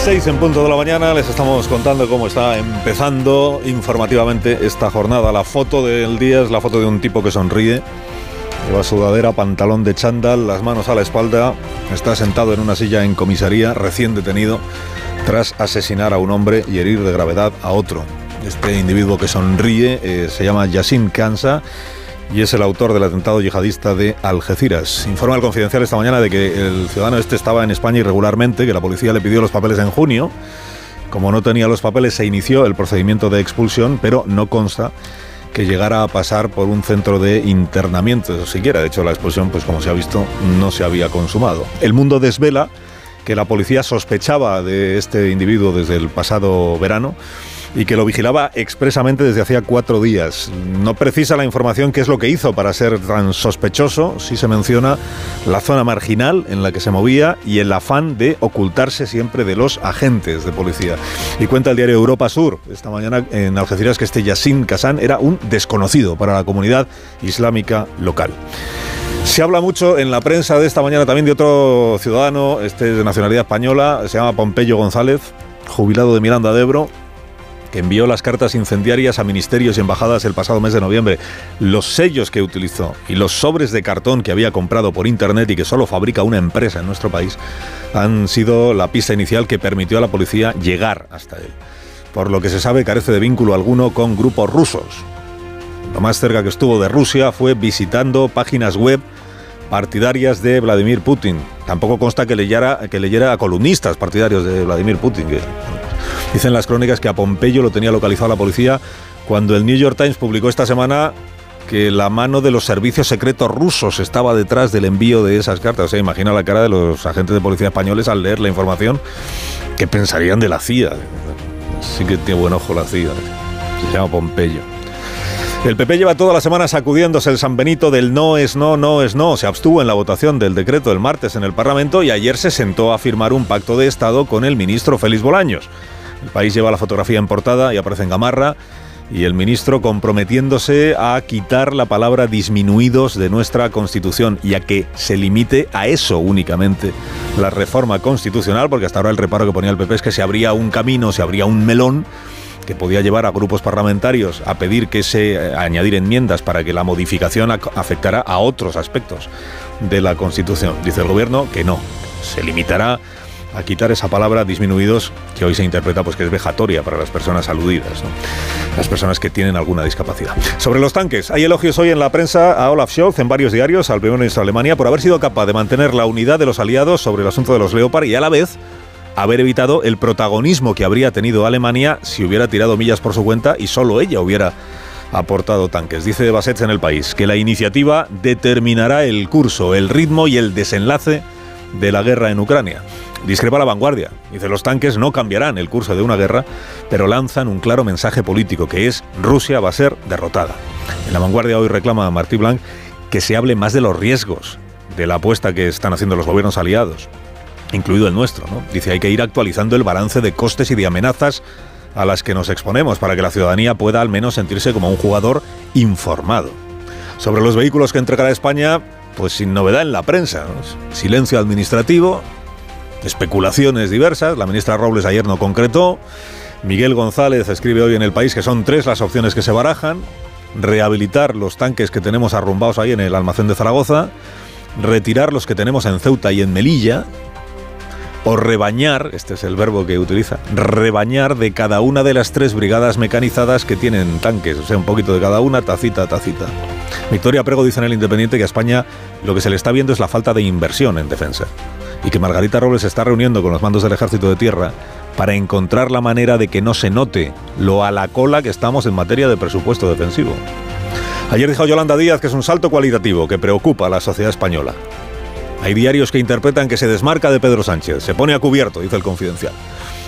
Desde las seis en punto de la mañana les estamos contando cómo está empezando informativamente esta jornada. La foto del día es la foto de un tipo que sonríe. Lleva sudadera, pantalón de chándal, las manos a la espalda. Está sentado en una silla en comisaría, recién detenido, tras asesinar a un hombre y herir de gravedad a otro. Este individuo que sonríe eh, se llama Yassin Kansa y es el autor del atentado yihadista de Algeciras. Informa el confidencial esta mañana de que el ciudadano este estaba en España irregularmente, que la policía le pidió los papeles en junio. Como no tenía los papeles, se inició el procedimiento de expulsión, pero no consta que llegara a pasar por un centro de internamiento siquiera. De hecho, la expulsión, pues como se ha visto, no se había consumado. El mundo desvela que la policía sospechaba de este individuo desde el pasado verano y que lo vigilaba expresamente desde hacía cuatro días. No precisa la información qué es lo que hizo para ser tan sospechoso, si se menciona la zona marginal en la que se movía y el afán de ocultarse siempre de los agentes de policía. Y cuenta el diario Europa Sur esta mañana en Algeciras que este Yassin Kazan era un desconocido para la comunidad islámica local. Se habla mucho en la prensa de esta mañana también de otro ciudadano, este es de nacionalidad española, se llama Pompeyo González, jubilado de Miranda de Ebro, que envió las cartas incendiarias a ministerios y embajadas el pasado mes de noviembre, los sellos que utilizó y los sobres de cartón que había comprado por internet y que solo fabrica una empresa en nuestro país, han sido la pista inicial que permitió a la policía llegar hasta él. Por lo que se sabe carece de vínculo alguno con grupos rusos. Lo más cerca que estuvo de Rusia fue visitando páginas web partidarias de Vladimir Putin. Tampoco consta que leyera, que leyera a columnistas partidarios de Vladimir Putin. Dicen las crónicas que a Pompeyo lo tenía localizado la policía cuando el New York Times publicó esta semana que la mano de los servicios secretos rusos estaba detrás del envío de esas cartas. O sea, imagina la cara de los agentes de policía españoles al leer la información. ¿Qué pensarían de la CIA? Sí que tiene buen ojo la CIA. Se llama Pompeyo. El PP lleva toda la semana sacudiéndose el San Benito del no es no, no es no. Se abstuvo en la votación del decreto el martes en el Parlamento y ayer se sentó a firmar un pacto de Estado con el ministro Félix Bolaños. El país lleva la fotografía en portada y aparece en Gamarra y el ministro comprometiéndose a quitar la palabra disminuidos de nuestra Constitución y a que se limite a eso únicamente la reforma constitucional, porque hasta ahora el reparo que ponía el PP es que se abría un camino, se abría un melón que podía llevar a grupos parlamentarios a pedir que se a añadir enmiendas para que la modificación afectara a otros aspectos de la Constitución. Dice el gobierno que no, se limitará a quitar esa palabra disminuidos que hoy se interpreta pues que es vejatoria para las personas aludidas, las personas que tienen alguna discapacidad. Sobre los tanques, hay elogios hoy en la prensa a Olaf Scholz en varios diarios, al primer ministro de Alemania, por haber sido capaz de mantener la unidad de los aliados sobre el asunto de los Leopard y a la vez haber evitado el protagonismo que habría tenido Alemania si hubiera tirado millas por su cuenta y solo ella hubiera aportado tanques. Dice Bassett en el país que la iniciativa determinará el curso, el ritmo y el desenlace de la guerra en Ucrania. Discrepa la vanguardia. Dice, los tanques no cambiarán el curso de una guerra, pero lanzan un claro mensaje político, que es Rusia va a ser derrotada. En la vanguardia hoy reclama a Martí Blanc que se hable más de los riesgos de la apuesta que están haciendo los gobiernos aliados, incluido el nuestro. ¿no? Dice, hay que ir actualizando el balance de costes y de amenazas a las que nos exponemos para que la ciudadanía pueda al menos sentirse como un jugador informado. Sobre los vehículos que entregará España, pues sin novedad en la prensa. Silencio administrativo, especulaciones diversas. La ministra Robles ayer no concretó. Miguel González escribe hoy en El País que son tres las opciones que se barajan. Rehabilitar los tanques que tenemos arrumbados ahí en el almacén de Zaragoza. Retirar los que tenemos en Ceuta y en Melilla. O rebañar, este es el verbo que utiliza, rebañar de cada una de las tres brigadas mecanizadas que tienen tanques. O sea, un poquito de cada una, tacita, tacita. Victoria Prego dice en el Independiente que a España lo que se le está viendo es la falta de inversión en defensa y que Margarita Robles se está reuniendo con los mandos del ejército de tierra para encontrar la manera de que no se note lo a la cola que estamos en materia de presupuesto defensivo. Ayer dijo Yolanda Díaz que es un salto cualitativo que preocupa a la sociedad española. Hay diarios que interpretan que se desmarca de Pedro Sánchez, se pone a cubierto, dice el confidencial.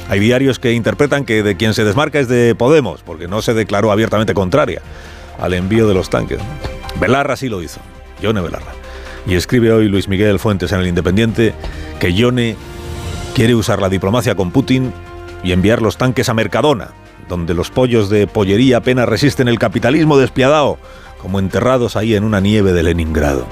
Hay diarios que interpretan que de quien se desmarca es de Podemos, porque no se declaró abiertamente contraria al envío de los tanques. Belarra sí lo hizo, Yone Belarra. Y escribe hoy Luis Miguel Fuentes en El Independiente que Yone quiere usar la diplomacia con Putin y enviar los tanques a Mercadona, donde los pollos de pollería apenas resisten el capitalismo despiadado, como enterrados ahí en una nieve de Leningrado.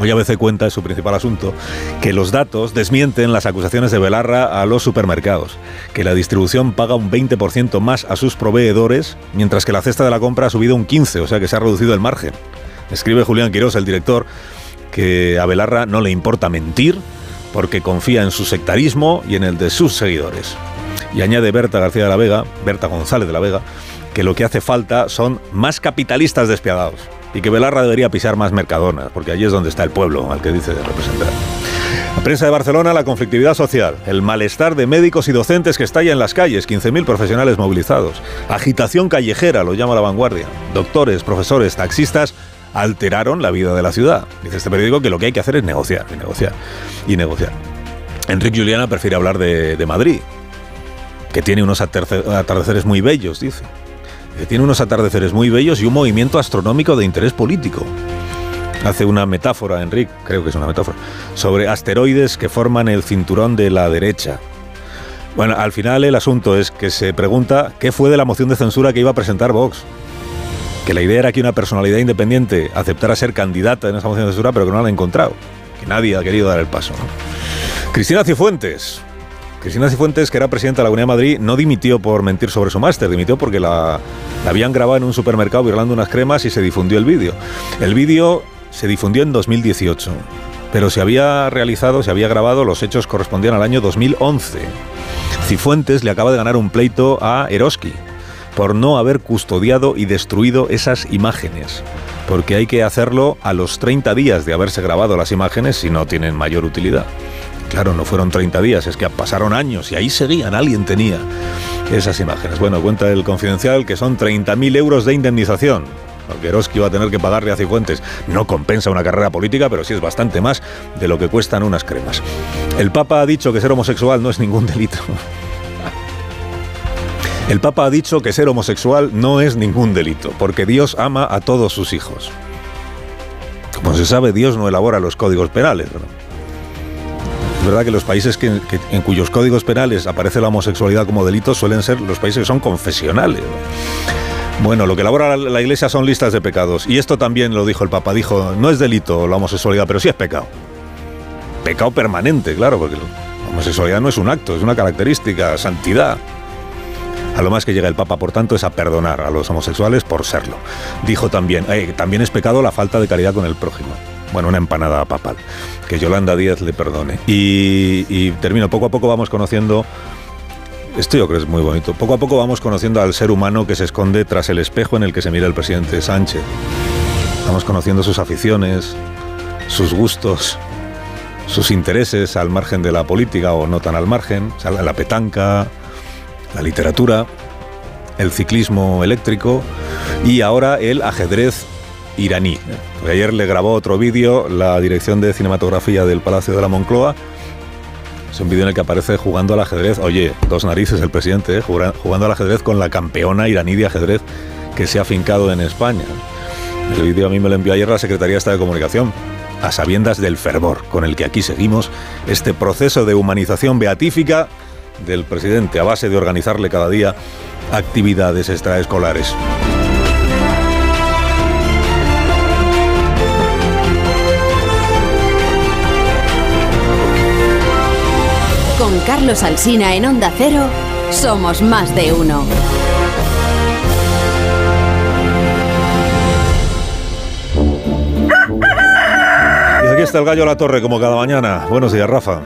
Hoy ABC cuenta, es su principal asunto, que los datos desmienten las acusaciones de Belarra a los supermercados, que la distribución paga un 20% más a sus proveedores, mientras que la cesta de la compra ha subido un 15%, o sea que se ha reducido el margen. Escribe Julián Quirós, el director, que a Belarra no le importa mentir, porque confía en su sectarismo y en el de sus seguidores. Y añade Berta García de la Vega, Berta González de la Vega, que lo que hace falta son más capitalistas despiadados y que Belarra debería pisar más Mercadona, porque allí es donde está el pueblo al que dice representar. La prensa de Barcelona, la conflictividad social, el malestar de médicos y docentes que estalla en las calles, 15.000 profesionales movilizados, agitación callejera, lo llama la vanguardia, doctores, profesores, taxistas alteraron la vida de la ciudad. Dice este periódico que lo que hay que hacer es negociar, y negociar, y negociar. Enrique Juliana prefiere hablar de, de Madrid, que tiene unos atardeceres muy bellos, dice. Que tiene unos atardeceres muy bellos y un movimiento astronómico de interés político. Hace una metáfora, Enrique, creo que es una metáfora, sobre asteroides que forman el cinturón de la derecha. Bueno, al final el asunto es que se pregunta qué fue de la moción de censura que iba a presentar Vox que la idea era que una personalidad independiente aceptara ser candidata en esa moción de censura, pero que no la ha encontrado, que nadie ha querido dar el paso. Cristina Cifuentes. Cristina Cifuentes, que era presidenta de la Comunidad de Madrid, no dimitió por mentir sobre su máster, dimitió porque la, la habían grabado en un supermercado virlando unas cremas y se difundió el vídeo. El vídeo se difundió en 2018, pero se había realizado, se había grabado, los hechos correspondían al año 2011. Cifuentes le acaba de ganar un pleito a Eroski, por no haber custodiado y destruido esas imágenes. Porque hay que hacerlo a los 30 días de haberse grabado las imágenes si no tienen mayor utilidad. Claro, no fueron 30 días, es que pasaron años y ahí seguían, alguien tenía esas imágenes. Bueno, cuenta el confidencial que son 30.000 euros de indemnización. Eroski va a tener que pagarle a Cifuentes. No compensa una carrera política, pero sí es bastante más de lo que cuestan unas cremas. El Papa ha dicho que ser homosexual no es ningún delito. El Papa ha dicho que ser homosexual no es ningún delito, porque Dios ama a todos sus hijos. Como se sabe, Dios no elabora los códigos penales. Es verdad que los países en cuyos códigos penales aparece la homosexualidad como delito suelen ser los países que son confesionales. Bueno, lo que elabora la Iglesia son listas de pecados. Y esto también lo dijo el Papa. Dijo, no es delito la homosexualidad, pero sí es pecado. Pecado permanente, claro, porque la homosexualidad no es un acto, es una característica, santidad. A lo más que llega el Papa, por tanto, es a perdonar a los homosexuales por serlo. Dijo también, también es pecado la falta de caridad con el prójimo. Bueno, una empanada papal. Que Yolanda Díaz le perdone. Y, y termino, poco a poco vamos conociendo esto yo creo que es muy bonito. Poco a poco vamos conociendo al ser humano que se esconde tras el espejo en el que se mira el presidente Sánchez. Vamos conociendo sus aficiones, sus gustos, sus intereses al margen de la política o no tan al margen, la petanca, la literatura, el ciclismo eléctrico y ahora el ajedrez iraní. Ayer le grabó otro vídeo la dirección de cinematografía del Palacio de la Moncloa. Es un vídeo en el que aparece jugando al ajedrez. Oye, dos narices el presidente, ¿eh? jugando al ajedrez con la campeona iraní de ajedrez que se ha fincado en España. El vídeo a mí me lo envió ayer la Secretaría de de Comunicación, a sabiendas del fervor con el que aquí seguimos este proceso de humanización beatífica del presidente a base de organizarle cada día actividades extraescolares. Con Carlos Alsina en Onda Cero, somos más de uno. Y aquí está el gallo a la torre como cada mañana. Buenos días, Rafa.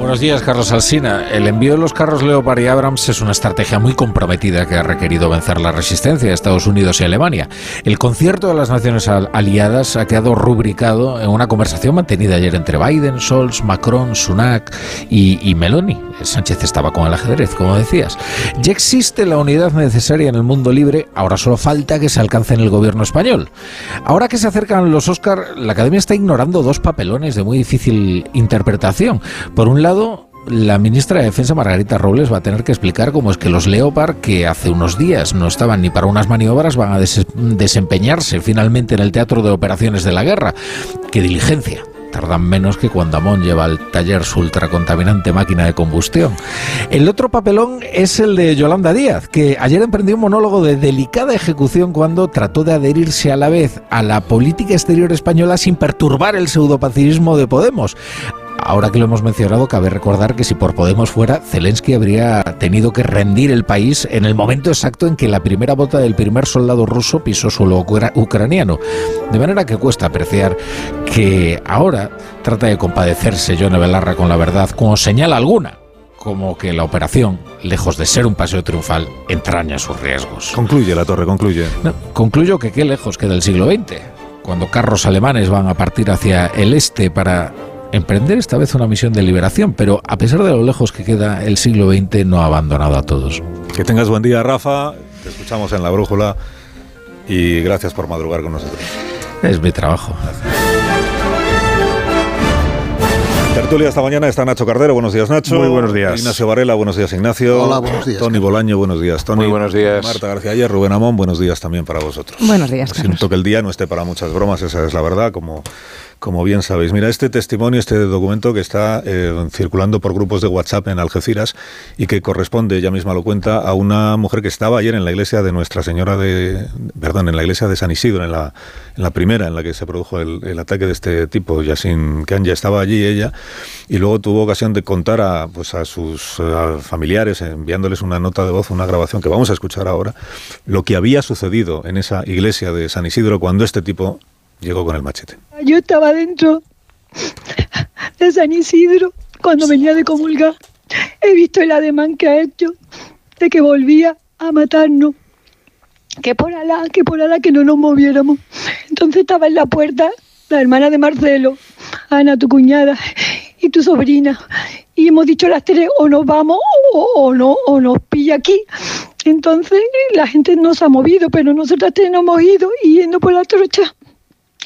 Buenos días, Carlos Alsina. El envío de los carros Leopard y Abrams es una estrategia muy comprometida que ha requerido vencer la resistencia de Estados Unidos y Alemania. El concierto de las naciones aliadas ha quedado rubricado en una conversación mantenida ayer entre Biden, Scholz, Macron, Sunak y, Meloni. Sánchez estaba con el ajedrez, como decías. Ya existe la unidad necesaria en el mundo libre, ahora solo falta que se alcance en el gobierno español. Ahora que se acercan los Oscar, la Academia está ignorando dos papelones de muy difícil interpretación. Por un lado, la ministra de Defensa Margarita Robles va a tener que explicar cómo es que los Leopard, que hace unos días no estaban ni para unas maniobras, van a desempeñarse finalmente en el teatro de operaciones de la guerra. ¡Qué diligencia! Tardan menos que cuando Amón lleva al taller su ultracontaminante máquina de combustión. El otro papelón es el de Yolanda Díaz, que ayer emprendió un monólogo de delicada ejecución cuando trató de adherirse a la vez a la política exterior española sin perturbar el pseudopacifismo de Podemos. Ahora que lo hemos mencionado, cabe recordar que si por Podemos fuera, Zelensky habría tenido que rendir el país en el momento exacto en que la primera bota del primer soldado ruso pisó suelo ucraniano. De manera que cuesta apreciar que ahora trata de compadecerse John Belarra con la verdad, como señal alguna como que la operación, lejos de ser un paseo triunfal, entraña sus riesgos. Concluye la torre, concluye. concluyo que qué lejos queda el siglo XX, cuando carros alemanes van a partir hacia el este para emprender esta vez una misión de liberación, pero a pesar de lo lejos que queda el siglo XX, no ha abandonado a todos. Que tengas buen día, Rafa. Te escuchamos en la brújula y gracias por madrugar con nosotros. Es mi trabajo. Tertulia esta mañana está Nacho Cardero. Buenos días, Nacho. Muy buenos días. Ignacio Varela, buenos días, Ignacio. Hola, buenos días. Tony Bolaño, buenos días, Tony. Muy buenos días. Marta García Ayer, Rubén Amón, buenos días también para vosotros. Buenos días, Carlos. Siento que el día no esté para muchas bromas, esa es la verdad, como como bien sabéis. Mira, este testimonio, este documento que está eh, circulando por grupos de WhatsApp en Algeciras y que corresponde, ella misma lo cuenta, a una mujer que estaba ayer en la iglesia de Nuestra Señora de, perdón, en la iglesia de San Isidro, en la, en la primera en la que se produjo el, ataque de este tipo, Yasin ya estaba allí ella, y luego tuvo ocasión de contar a, pues a sus familiares, enviándoles una nota de voz, una grabación que vamos a escuchar ahora, lo que había sucedido en esa iglesia de San Isidro cuando este tipo llegó con el machete. Yo estaba dentro de San Isidro cuando venía de comulgar. He visto el ademán que ha hecho de que volvía a matarnos. Que por Alá, que por Alá que no nos moviéramos. Entonces estaba en la puerta la hermana de Marcelo, Ana, tu cuñada, y tu sobrina. Y hemos dicho las tres, o nos vamos o, no, o nos pilla aquí. Entonces la gente no se ha movido, pero nosotras tres nos hemos ido yendo por la trocha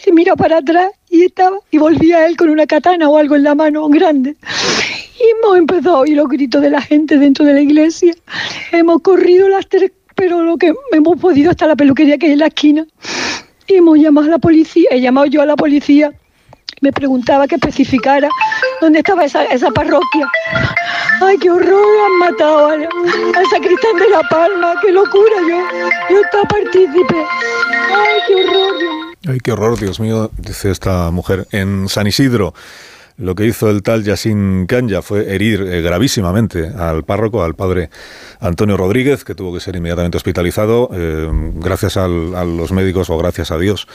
y mira para atrás y estaba, y volvía él con una katana o algo en la mano grande. Y hemos empezado a oír los gritos de la gente dentro de la iglesia. Hemos corrido las tres, pero lo que hemos podido hasta la peluquería que hay en la esquina. Y hemos llamado a la policía, he llamado yo a la policía. Me preguntaba que especificara dónde estaba esa, esa parroquia. ¡Ay, qué horror! Han matado al, al sacristán de La Palma. ¡Qué locura! Yo, yo estaba partícipe. ¡Ay, qué horror! Ay, qué horror, Dios mío, dice esta mujer. En San Isidro, lo que hizo el tal Yassin Kanya fue herir eh, gravísimamente al párroco, al padre Antonio Rodríguez, que tuvo que ser inmediatamente hospitalizado. Eh, gracias a los médicos o gracias a Dios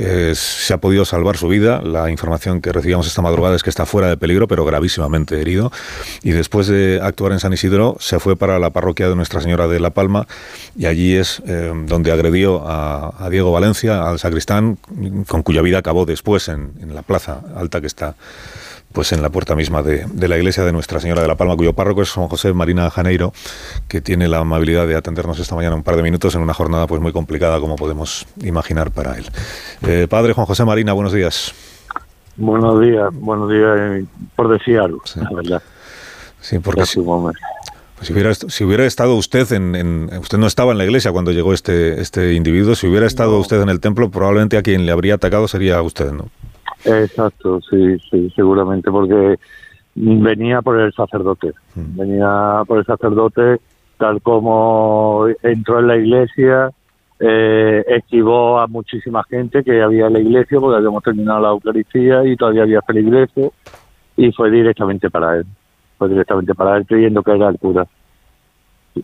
eh, se ha podido salvar su vida. La información que recibíamos esta madrugada es que está fuera de peligro, pero gravísimamente herido. Y después de actuar en San Isidro, se fue para la parroquia de Nuestra Señora de la Palma y allí es eh, donde agredió a, Diego Valencia, al sacristán, con cuya vida acabó después en, en la plaza alta que está pues en la puerta misma de, la iglesia de Nuestra Señora de la Palma, cuyo párroco es Juan José Marina Janeiro, que tiene la amabilidad de atendernos esta mañana un par de minutos en una jornada pues muy complicada, como podemos imaginar para él. Eh, padre Juan José Marina, buenos días. Buenos días, buenos días, eh, por decir algo, sí. la verdad. Sí, porque si, pues si, hubiera, si hubiera estado usted en, Usted no estaba en la iglesia cuando llegó este, este individuo, si hubiera estado usted en el templo, probablemente a quien le habría atacado sería usted, ¿no? Exacto, sí, sí, seguramente, porque venía por el sacerdote, mm. venía por el sacerdote tal como entró en la iglesia, eh, esquivó a muchísima gente que había en la iglesia porque habíamos terminado la Eucaristía y todavía había feligreses y fue directamente para él, fue directamente para él creyendo que era el cura,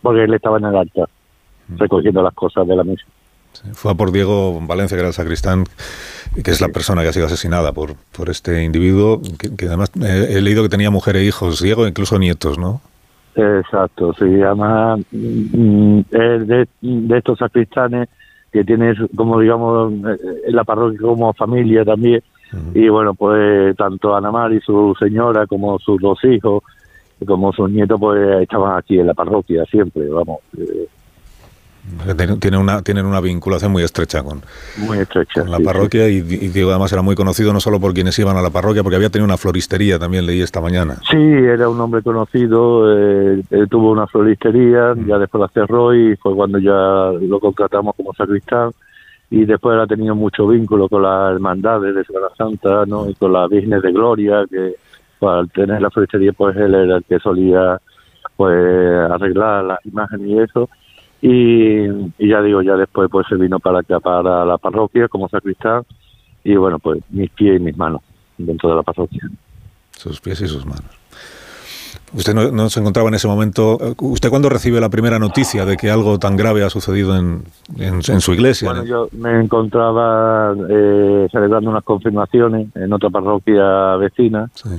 porque él estaba en el altar mm. recogiendo las cosas de la misa. Fue a por Diego Valencia, que era el sacristán, que es la persona que ha sido asesinada por, por este individuo, que, además eh, he leído que tenía mujer e hijos, Diego, incluso nietos, ¿no? Exacto, se llama mm, de, de, estos sacristanes que tienes como digamos en la parroquia como familia también. Y bueno pues tanto Ana y su señora como sus dos hijos como sus nietos pues estaban aquí en la parroquia siempre vamos eh, tiene una, tienen una vinculación muy estrecha con, muy estrecha, la parroquia Y, digo, además era muy conocido no solo por quienes iban a la parroquia, porque había tenido una floristería, también leí esta mañana. Sí, era un hombre conocido, eh, tuvo una floristería, mm. ya después la cerró y fue cuando ya lo contratamos como sacristán y después ha tenido mucho vínculo con las hermandades de Semana Santa ¿no? y con la Virgen de Gloria, que al tener la floristería pues él era el que solía pues arreglar las imágenes y eso y, ya digo, ya después pues se vino para acá, para la parroquia como sacristán y bueno, pues mis pies y mis manos dentro de la parroquia. Sus pies y sus manos. Usted no, se encontraba en ese momento. ¿Usted cuándo recibe la primera noticia de que algo tan grave ha sucedido en, en, su iglesia? Bueno, yo me encontraba eh, celebrando unas confirmaciones en otra parroquia vecina. Sí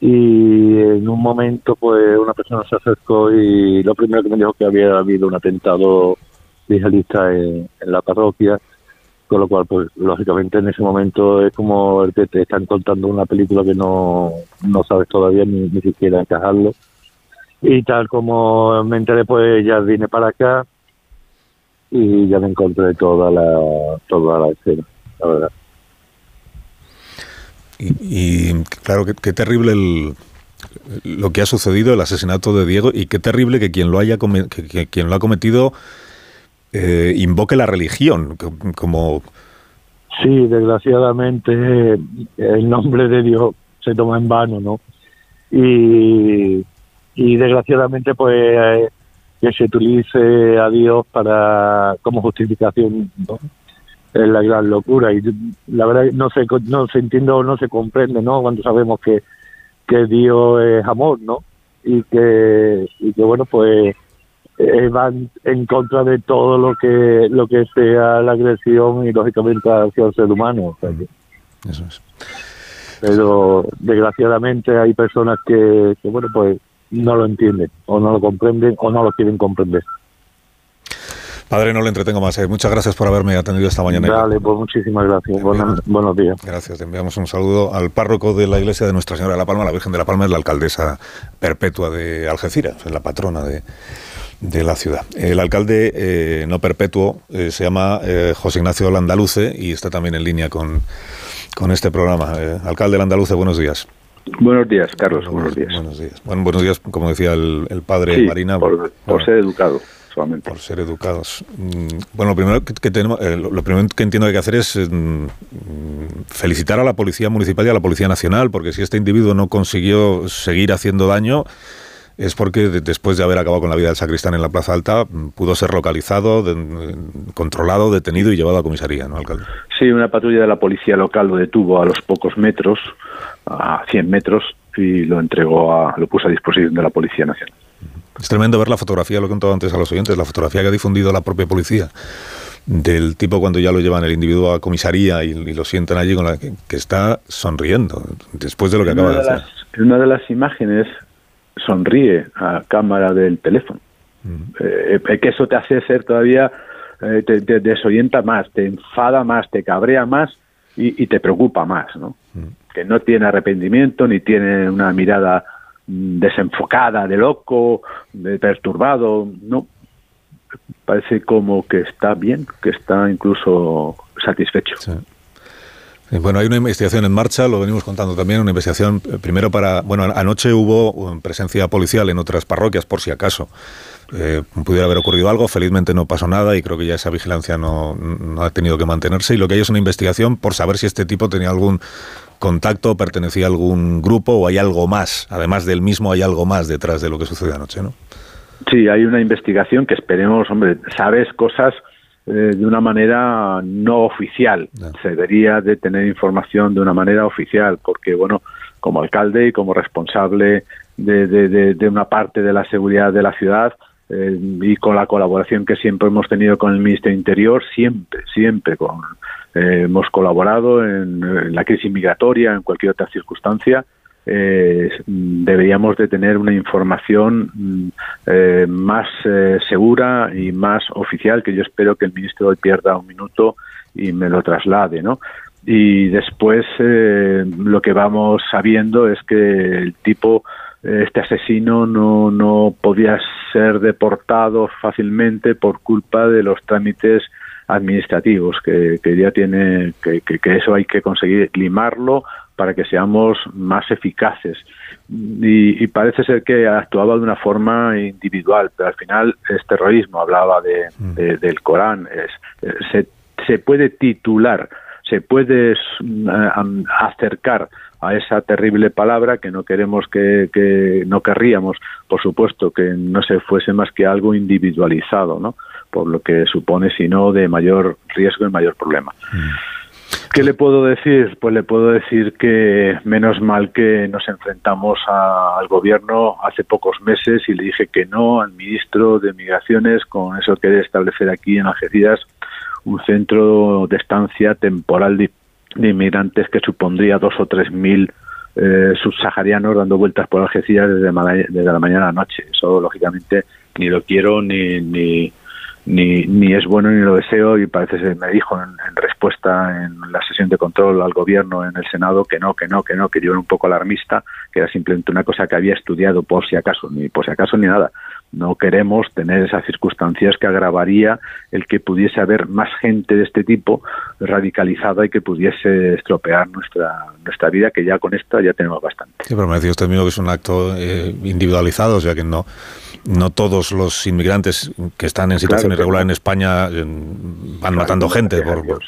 y en un momento pues una persona se acercó y lo primero que me dijo que había habido un atentado yihadista en, la parroquia con lo cual pues lógicamente en ese momento es como el que te están contando una película que no, no sabes todavía ni, ni siquiera encajarlo. Y tal como me enteré pues ya vine para acá y ya me encontré toda la toda la escena la verdad y, claro, qué, terrible el, lo que ha sucedido, el asesinato de Diego, y qué terrible que quien lo haya que, quien lo ha cometido eh, invoque la religión como sí, desgraciadamente el nombre de Dios se toma en vano, ¿no? Y, y desgraciadamente pues que se utilice a Dios para como justificación ¿no? Es la gran locura. Y la verdad no se no se entiende o no se comprende no cuando sabemos que que Dios es amor no y que y que bueno pues eh, van en contra de todo lo que lo que sea la agresión y lógicamente hacia el ser humano eso es. Pero desgraciadamente hay personas que, que bueno pues no lo entienden o no lo comprenden o no lo quieren comprender Padre, no le entretengo más. Eh. Muchas gracias por haberme atendido esta mañana. Dale, pues muchísimas gracias. buenos días. Gracias. Te enviamos un saludo al párroco de la iglesia de Nuestra Señora de la Palma. La Virgen de la Palma es la alcaldesa perpetua de Algeciras, es la patrona de, la ciudad. El alcalde eh, no perpetuo eh, se llama José Ignacio Landaluce y está también en línea con, con este programa. alcalde Landaluce, buenos días. Buenos días, Carlos. Buenos, días. Buenos días. Bueno, buenos días, como decía el, padre Marina. por ser educado. Por ser educados. Mm, bueno, lo primero que, tenemos, eh, lo primero que entiendo que hay que hacer es mm, felicitar a la Policía Municipal y a la Policía Nacional, porque si este individuo no consiguió seguir haciendo daño, es porque después de haber acabado con la vida del sacristán en la Plaza Alta, mm, pudo ser localizado, controlado, detenido y llevado a comisaría, ¿no, alcalde? Sí, una patrulla de la policía local lo detuvo a los pocos metros, a 100 metros, y lo entregó a, lo puso a disposición de la Policía Nacional. Es tremendo ver la fotografía, lo que he contado antes a los oyentes, la fotografía que ha difundido la propia policía del tipo cuando ya lo llevan el individuo a comisaría y, lo sientan allí con la que, está sonriendo después de lo que acaba de, hacer. En una de las imágenes sonríe a cámara del teléfono. Eh, que eso te hace ser todavía, eh, te, desorienta más, te enfada más, te cabrea más y, te preocupa más, ¿no? Que no tiene arrepentimiento ni tiene una mirada desenfocada, de loco, de perturbado, no. Parece como que está bien, que está incluso satisfecho. Bueno, hay una investigación en marcha, lo venimos contando también, una investigación eh, primero para, bueno, anoche hubo presencia policial en otras parroquias por si acaso eh, pudiera haber ocurrido algo, felizmente no pasó nada y creo que ya esa vigilancia no, ha tenido que mantenerse y lo que hay es una investigación por saber si este tipo tenía algún contacto, pertenecía a algún grupo o hay algo más, además del mismo hay algo más detrás de lo que sucedió anoche, ¿no? Sí, hay una investigación que esperemos, hombre, sabes cosas eh, de una manera no oficial. Se debería de tener información de una manera oficial, porque, bueno, como alcalde y como responsable de, de, de, una parte de la seguridad de la ciudad, eh, y con la colaboración que siempre hemos tenido con el Ministerio de Interior, siempre, siempre con, eh, hemos colaborado en, la crisis migratoria, en cualquier otra circunstancia. Eh, deberíamos de tener una información mm, más segura y más oficial que yo espero que el ministro hoy pierda un minuto y me lo traslade, ¿no? Y después lo que vamos sabiendo es que el tipo este asesino no, no podía ser deportado fácilmente por culpa de los trámites administrativos que, que ya tiene que, que, eso hay que conseguir limarlo para que seamos más eficaces y, parece ser que actuaba de una forma individual pero al final es terrorismo hablaba de, mm. del Corán es, se, se puede titular se puede mm, acercar a esa terrible palabra que no queremos que, que, no querríamos, por supuesto, que no se fuese más que algo individualizado, ¿no? Por lo que supone, si no, de mayor riesgo y mayor problema. ¿Qué le puedo decir? Pues le puedo decir que menos mal que nos enfrentamos al gobierno hace pocos meses y le dije que no al ministro de Migraciones con eso que establecer aquí en Algeciras un centro de estancia temporal de inmigrantes que supondría dos o tres mil eh, subsaharianos dando vueltas por Algeciras desde, desde la mañana a la noche. Eso, lógicamente, ni lo quiero ni, ni, ni, ni es bueno ni lo deseo y parece que me dijo en, respuesta en la sesión de control al gobierno en el Senado que no, que no, que no, que yo era un poco alarmista, que era simplemente una cosa que había estudiado por si acaso, ni por si acaso ni nada no queremos tener esas circunstancias que agravaría el que pudiese haber más gente de este tipo radicalizada y que pudiese estropear nuestra nuestra vida, que ya con esto ya tenemos bastante. Sí, pero me decía usted mismo que es un acto eh, individualizado, o sea que no no todos los inmigrantes que están en situación irregular en España eh, van matando gente. Por...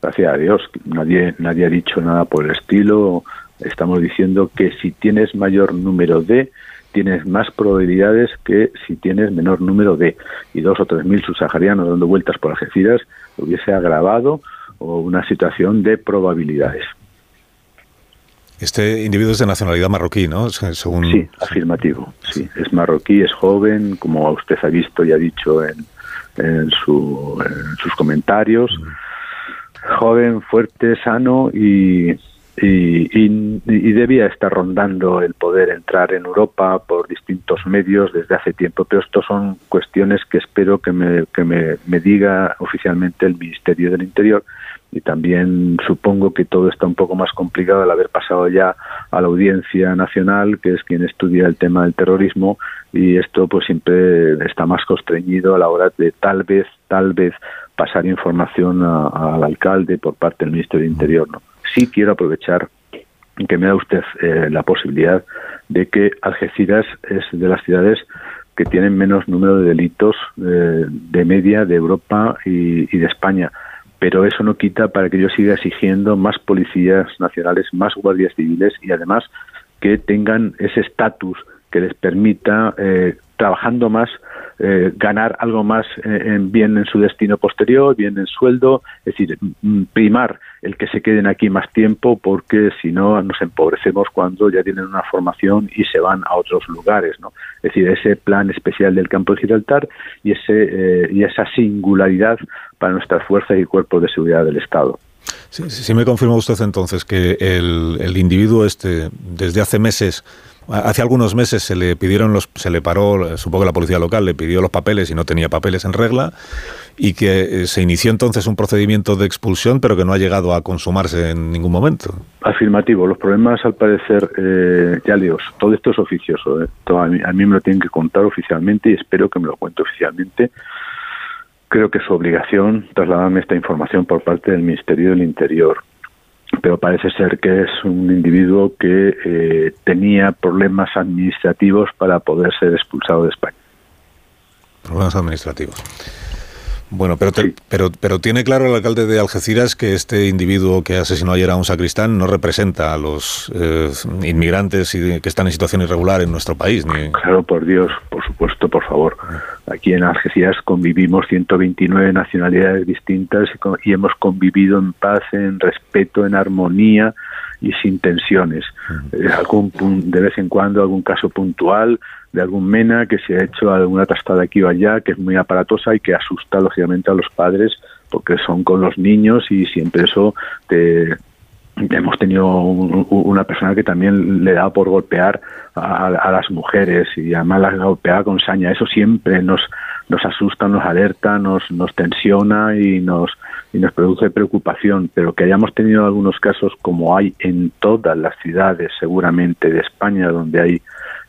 Gracias a Dios. Nadie, nadie ha dicho nada por el estilo. Estamos diciendo que si tienes mayor número de tienes más probabilidades que si tienes menor número de y dos o tres mil subsaharianos dando vueltas por Algeciras hubiese agravado o una situación de probabilidades. Este individuo es de nacionalidad marroquí, ¿no? Según... Sí, afirmativo. Sí, es marroquí, es joven, como usted ha visto y ha dicho en, en, su, en sus comentarios. Joven, fuerte, sano y, y, debía estar rondando el poder entrar en Europa por distintos medios desde hace tiempo. Pero estas son cuestiones que espero que me, que me diga oficialmente el Ministerio del Interior y también supongo que todo está un poco más complicado al haber pasado ya a la Audiencia Nacional, que es quien estudia el tema del terrorismo, y esto pues siempre está más constreñido a la hora de tal vez, tal vez pasar información al alcalde por parte del Ministerio del Interior, ¿no? Sí quiero aprovechar que me da usted eh, la posibilidad de que Algeciras es de las ciudades que tienen menos número de delitos eh, de media de Europa y, de España. Pero eso no quita para que yo siga exigiendo más policías nacionales, más guardias civiles y además que tengan ese estatus que les permita, eh, trabajando más, ganar algo más en, bien en su destino posterior, bien en sueldo, es decir, primar el que se queden aquí más tiempo porque si no nos empobrecemos cuando ya tienen una formación y se van a otros lugares, ¿no? Es decir, ese plan especial del campo de Gibraltar y ese eh, y esa singularidad para nuestras fuerzas y cuerpos de seguridad del Estado. Sí, me confirma usted entonces que el, el individuo este desde hace meses Hace algunos meses se le pidieron los, se le paró, supongo que la policía local le pidió los papeles y no tenía papeles en regla y que eh, se inició entonces un procedimiento de expulsión, pero que no ha llegado a consumarse en ningún momento. Afirmativo. Los problemas, al parecer, eh, ya leo, todo esto es oficioso. Eh. a, a, mí, me lo tienen que contar oficialmente y espero que me lo cuente oficialmente. Creo que es su obligación trasladarme esta información por parte del Ministerio del Interior pero parece ser que es un individuo que eh, tenía problemas administrativos para poder ser expulsado de España. Problemas administrativos. Bueno, pero, pero, pero tiene claro el alcalde de Algeciras que este individuo que asesinó ayer a un sacristán no representa a los eh, inmigrantes que están en situación irregular en nuestro país. Ni... Claro, por Dios, por supuesto, por favor. Aquí en Algeciras convivimos 129 nacionalidades distintas y hemos convivido en paz, en respeto, en armonía y sin tensiones. Eh, algún de vez en cuando algún caso puntual de algún mena que se ha hecho alguna tastada aquí o allá, que es muy aparatosa y que asusta lógicamente a los padres porque son con los niños y siempre eso te, hemos tenido una persona que también le da por golpear a, las mujeres y además las golpea con saña. Eso siempre nos, nos asusta, nos alerta, nos, nos tensiona y nos, y nos produce preocupación. Pero que hayamos tenido algunos casos como hay en todas las ciudades seguramente de España donde hay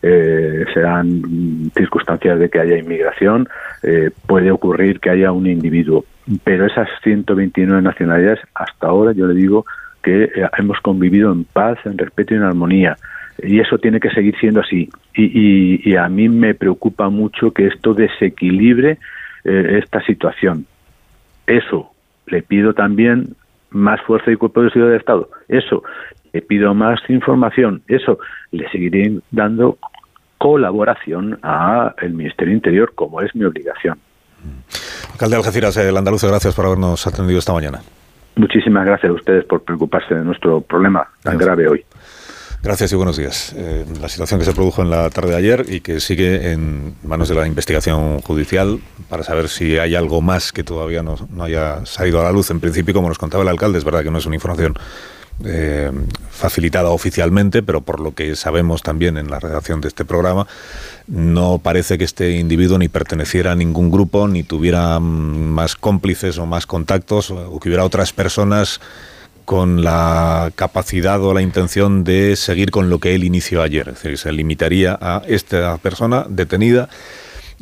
eh, serán circunstancias de que haya inmigración, eh, puede ocurrir que haya un individuo. Pero esas 129 nacionalidades, hasta ahora yo le digo, que eh, hemos convivido en paz, en respeto y en armonía. Y eso tiene que seguir siendo así. Y, a mí me preocupa mucho que esto desequilibre eh, esta situación. Eso le pido también más fuerza y cuerpo de seguridad de Estado. Eso le pido más información. Eso le seguiré dando colaboración al Ministerio Interior, como es mi obligación. Alcalde Algeciras, el andaluz, gracias por habernos atendido esta mañana. Muchísimas gracias a ustedes por preocuparse de nuestro problema tan grave hoy. Gracias y buenos días. Eh, la situación que se produjo en la tarde de ayer y que sigue en manos de la investigación judicial para saber si hay algo más que todavía no, no haya salido a la luz. En principio, como nos contaba el alcalde, es verdad que no es una información eh, facilitada oficialmente, pero por lo que sabemos también en la redacción de este programa, no parece que este individuo ni perteneciera a ningún grupo, ni tuviera mm, más cómplices o más contactos, o que hubiera otras personas con la capacidad o la intención de seguir con lo que él inició ayer. Es decir, se limitaría a esta persona detenida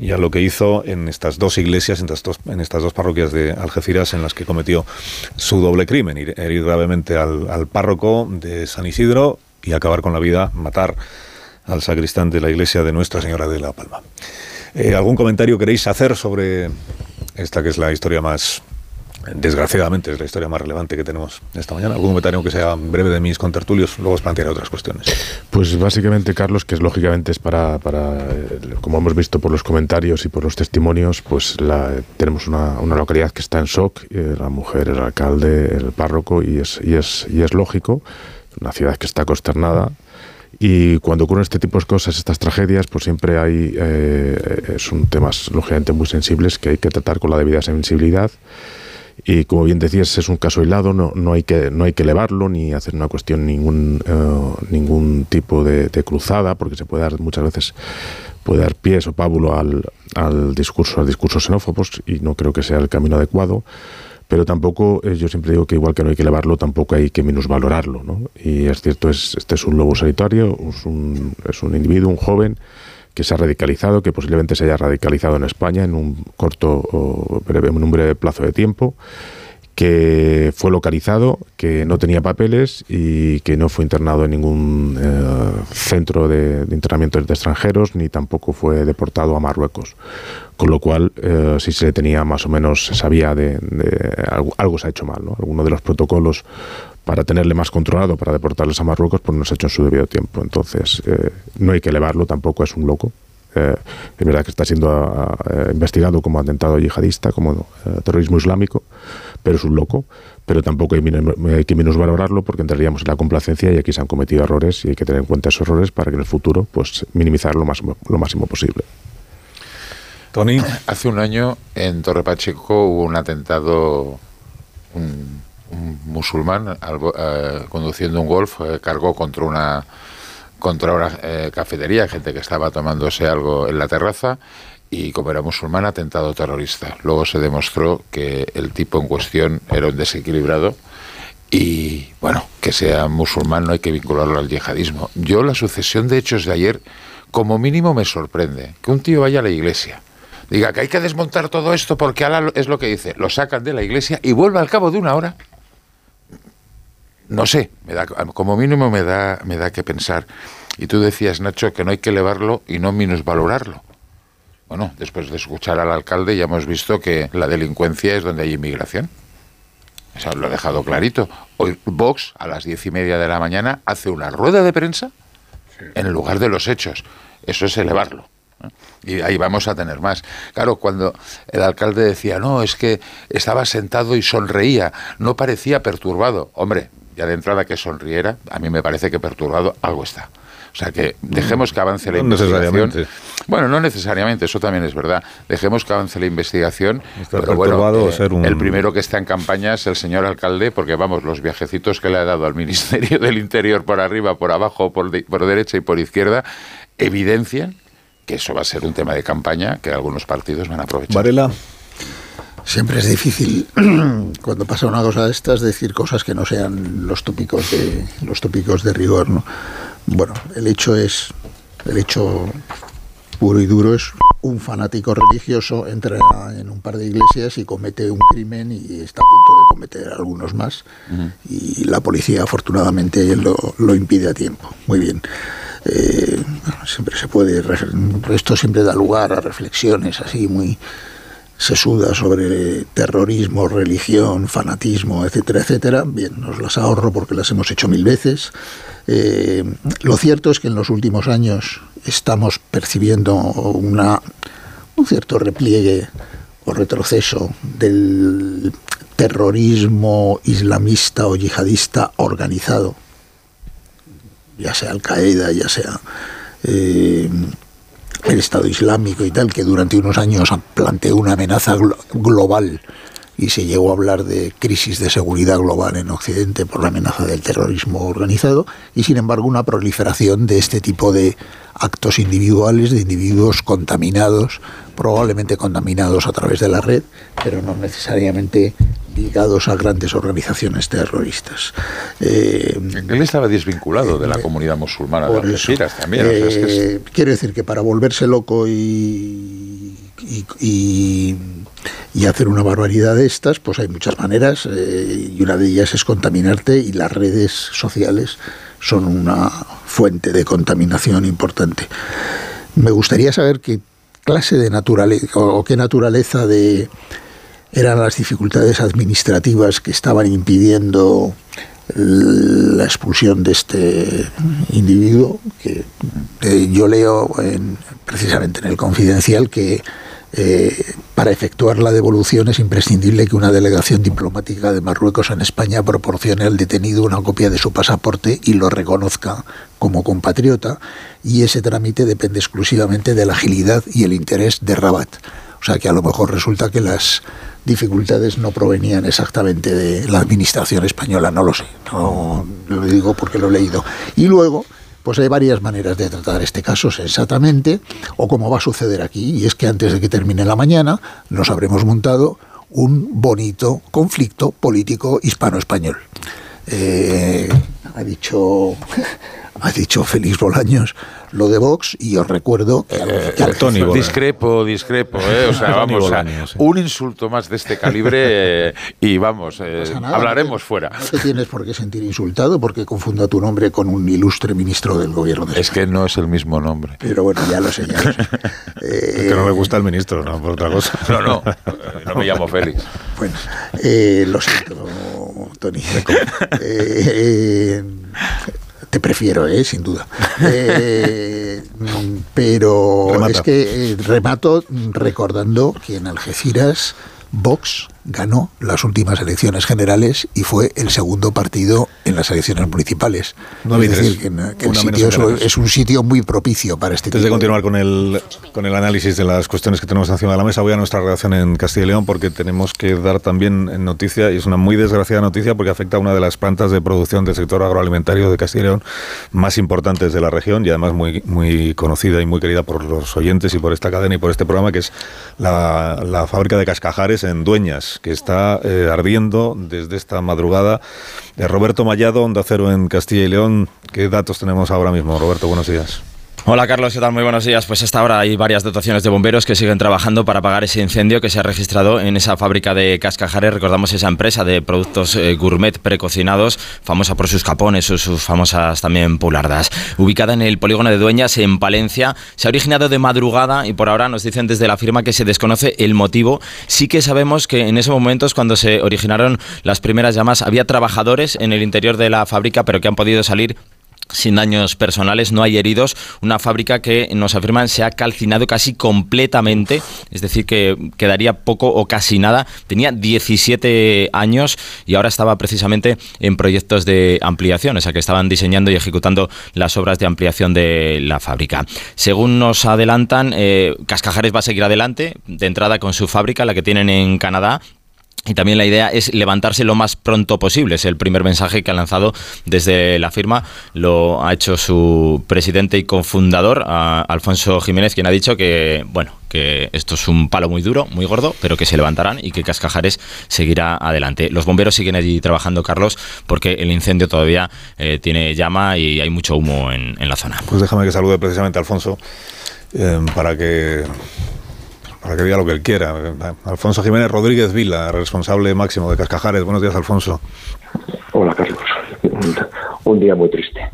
y a lo que hizo en estas dos iglesias, en estas dos, en estas dos parroquias de Algeciras en las que cometió su doble crimen, herir gravemente al, párroco de San Isidro y acabar con la vida, matar al sacristán de la iglesia de Nuestra Señora de la Palma. Eh, ¿Algún comentario queréis hacer sobre esta que es la historia más desgraciadamente es la historia más relevante que tenemos esta mañana. ¿Algún comentario que sea breve de mis contertulios? Luego os plantearé otras cuestiones. Pues básicamente, Carlos, que es lógicamente es para, para eh, como hemos visto por los comentarios y por los testimonios, pues tenemos una, una, localidad que está en shock, eh, la mujer, el alcalde, el párroco, y es, y es, y es lógico, una ciudad que está consternada. Y cuando ocurren este tipo de cosas, estas tragedias, pues siempre hay, eh, son temas lógicamente muy sensibles que hay que tratar con la debida sensibilidad y como bien decías, es un caso aislado, no, no, hay, que, no hay que elevarlo ni hacer una cuestión, ningún, eh, ningún tipo de, cruzada, porque se puede dar muchas veces puede dar pies o pábulo al, al discurso, al discurso xenófobos y no creo que sea el camino adecuado pero tampoco, eh, yo siempre digo que igual que no hay que elevarlo, tampoco hay que minusvalorarlo, ¿no? Y es cierto, es, este es un lobo solitario, es un, es un individuo, un joven, que se ha radicalizado, que posiblemente se haya radicalizado en España en un corto o breve, en un breve plazo de tiempo, que fue localizado, que no tenía papeles y que no fue internado en ningún eh, centro de, internamiento de extranjeros ni tampoco fue deportado a Marruecos. Con lo cual, eh, si se le tenía más o menos, se sabía de, algo, algo, se ha hecho mal. ¿no? Alguno de los protocolos para tenerle más controlado, para deportarles a Marruecos, pues no se ha hecho en su debido tiempo. Entonces, eh, no hay que elevarlo, tampoco es un loco. Eh, es verdad que está siendo investigado como atentado yihadista, como eh, terrorismo islámico, pero es un loco. Pero tampoco hay, hay que minusvalorarlo porque entraríamos en la complacencia y aquí se han cometido errores y hay que tener en cuenta esos errores para que en el futuro pues minimizar lo máximo, lo máximo posible. Tony. Hace un año en Torre Pacheco hubo un atentado, un un musulmán eh, conduciendo un golf eh, cargó contra una contra una eh, cafetería, gente que estaba tomándose algo en la terraza y como era musulmán, atentado terrorista. Luego se demostró que el tipo en cuestión era un desequilibrado y bueno, que sea musulmán no hay que vincularlo al yihadismo. Yo la sucesión de hechos de ayer como mínimo me sorprende. Que un tío vaya a la iglesia, diga que hay que desmontar todo esto porque ahora es lo que dice, lo sacan de la iglesia y vuelve al cabo de una hora no sé, me da, como mínimo me da, me da que pensar. Y tú decías, Nacho, que no hay que elevarlo y no minusvalorarlo. Bueno, después de escuchar al alcalde ya hemos visto que la delincuencia es donde hay inmigración. Eso lo he dejado clarito. Hoy Vox, a las diez y media de la mañana, hace una rueda de prensa en lugar de los hechos. Eso es elevarlo. Y ahí vamos a tener más. Claro, cuando el alcalde decía, no, es que estaba sentado y sonreía, no parecía perturbado. Hombre, ya de entrada que sonriera, a mí me parece que perturbado algo está. O sea que dejemos que avance la investigación. Bueno, no necesariamente, eso también es verdad. Dejemos que avance la investigación. pero bueno, eh, el primero que está en campaña es el señor alcalde, porque vamos, los viajecitos que le ha dado al Ministerio del Interior por arriba, por abajo, por, por derecha y por izquierda, evidencian que eso va a ser un tema de campaña que algunos partidos van a aprovechar. Varela. Siempre es difícil cuando pasa una cosa de estas decir cosas que no sean los tópicos de los tópicos de rigor, ¿no? Bueno, el hecho es el hecho puro y duro es un fanático religioso entra en un par de iglesias y comete un crimen y está a punto de cometer algunos más y la policía afortunadamente lo, lo impide a tiempo. Muy bien. Eh, siempre se puede, esto siempre da lugar a reflexiones así muy sesudas sobre terrorismo, religión, fanatismo, etcétera, etcétera. Bien, nos las ahorro porque las hemos hecho mil veces. Eh, lo cierto es que en los últimos años estamos percibiendo una, un cierto repliegue o retroceso del terrorismo islamista o yihadista organizado ya sea Al-Qaeda, ya sea eh, el Estado Islámico y tal, que durante unos años planteó una amenaza global y se llegó a hablar de crisis de seguridad global en Occidente por la amenaza del terrorismo organizado y sin embargo una proliferación de este tipo de actos individuales, de individuos contaminados, probablemente contaminados a través de la red, pero no necesariamente ligados a grandes organizaciones terroristas. Eh, Él estaba desvinculado de la comunidad musulmana de Algeciras también. Eh, quiero decir que para volverse loco y, y, hacer una barbaridad de estas, pues hay muchas maneras eh, y una de ellas es contaminarte y las redes sociales son una fuente de contaminación importante. Me gustaría saber qué clase de naturaleza o qué naturaleza de eran las dificultades administrativas que estaban impidiendo la expulsión de este individuo, que eh, yo leo precisamente en el confidencial que eh, para efectuar la devolución es imprescindible que una delegación diplomática de Marruecos en España proporcione al detenido una copia de su pasaporte y lo reconozca como compatriota y ese trámite depende exclusivamente de la agilidad y el interés de Rabat. O sea que a lo mejor resulta que las dificultades no provenían exactamente de la administración española, no lo sé, no lo digo porque lo he leído. Y luego, pues hay varias maneras de tratar este caso sensatamente, o como va a suceder aquí, y es que antes de que termine la mañana nos habremos montado un bonito conflicto político hispano-español. Eh, ha dicho ha dicho Félix Bolaños lo de Vox y os recuerdo que, eh, discrepo, discrepo, eh, o sea, vamos, un insulto más de este calibre eh, y vamos, hablaremos fuera. No te tienes por qué sentir insultado porque confunda tu nombre con un ilustre ministro del gobierno de Es que no es el mismo nombre. Pero bueno, ya lo sé, ya lo sé. es que no me gusta el ministro, no por otra cosa. No, no, no me llamo Félix. Bueno, lo siento, Tony. Eh, te prefiero, ¿eh? sin duda. Eh, pero es que eh, remato recordando que en Algeciras Vox ganó las últimas elecciones generales y fue el segundo partido en las elecciones municipales. es decir, que, el sitio es, un sitio muy propicio para este Antes de continuar con el, con el análisis de las cuestiones que tenemos encima de la mesa, voy a nuestra redacción en Castilla y León porque tenemos que dar también noticia, y es una muy desgraciada noticia porque afecta a una de las plantas de producción del sector agroalimentario de Castilla y León más importantes de la región y además muy, muy conocida y muy querida por los oyentes y por esta cadena y por este programa, que es la, la fábrica de cascajares en Dueñas que está eh, ardiendo desde esta madrugada. Eh, Roberto Mallado, Onda Cero en Castilla y León. ¿Qué datos tenemos ahora mismo? Roberto, buenos días. Hola Carlos, ¿qué tal? Muy buenos días. Pues hasta ahora hay varias dotaciones de bomberos que siguen trabajando para apagar ese incendio que se ha registrado en esa fábrica de Cascajares. Recordamos esa empresa de productos eh, gourmet precocinados, famosa por sus capones, sus, sus famosas también pulardas. Ubicada en el polígono de Dueñas, en Palencia, se ha originado de madrugada y por ahora nos dicen desde la firma que se desconoce el motivo. Sí que sabemos que en esos momentos, cuando se originaron las primeras llamas, había trabajadores en el interior de la fábrica, pero que han podido salir sin daños personales, no hay heridos. Una fábrica que nos afirman se ha calcinado casi completamente, es decir, que quedaría poco o casi nada. Tenía 17 años y ahora estaba precisamente en proyectos de ampliación, o sea que estaban diseñando y ejecutando las obras de ampliación de la fábrica. Según nos adelantan, eh, Cascajares va a seguir adelante, de entrada con su fábrica, la que tienen en Canadá, y también la idea es levantarse lo más pronto posible. Es el primer mensaje que ha lanzado desde la firma. Lo ha hecho su presidente y cofundador, Alfonso Jiménez, quien ha dicho que, bueno, que esto es un palo muy duro, muy gordo, pero que se levantarán y que Cascajares seguirá adelante. Los bomberos siguen allí trabajando, Carlos, porque el incendio todavía eh, tiene llama y hay mucho humo en, la zona. Pues déjame que salude precisamente a Alfonso eh, para que para que diga lo que él quiera. Alfonso Jiménez Rodríguez Vila, responsable máximo de Cascajares. Buenos días, Alfonso. Hola, Carlos. Un, día muy triste.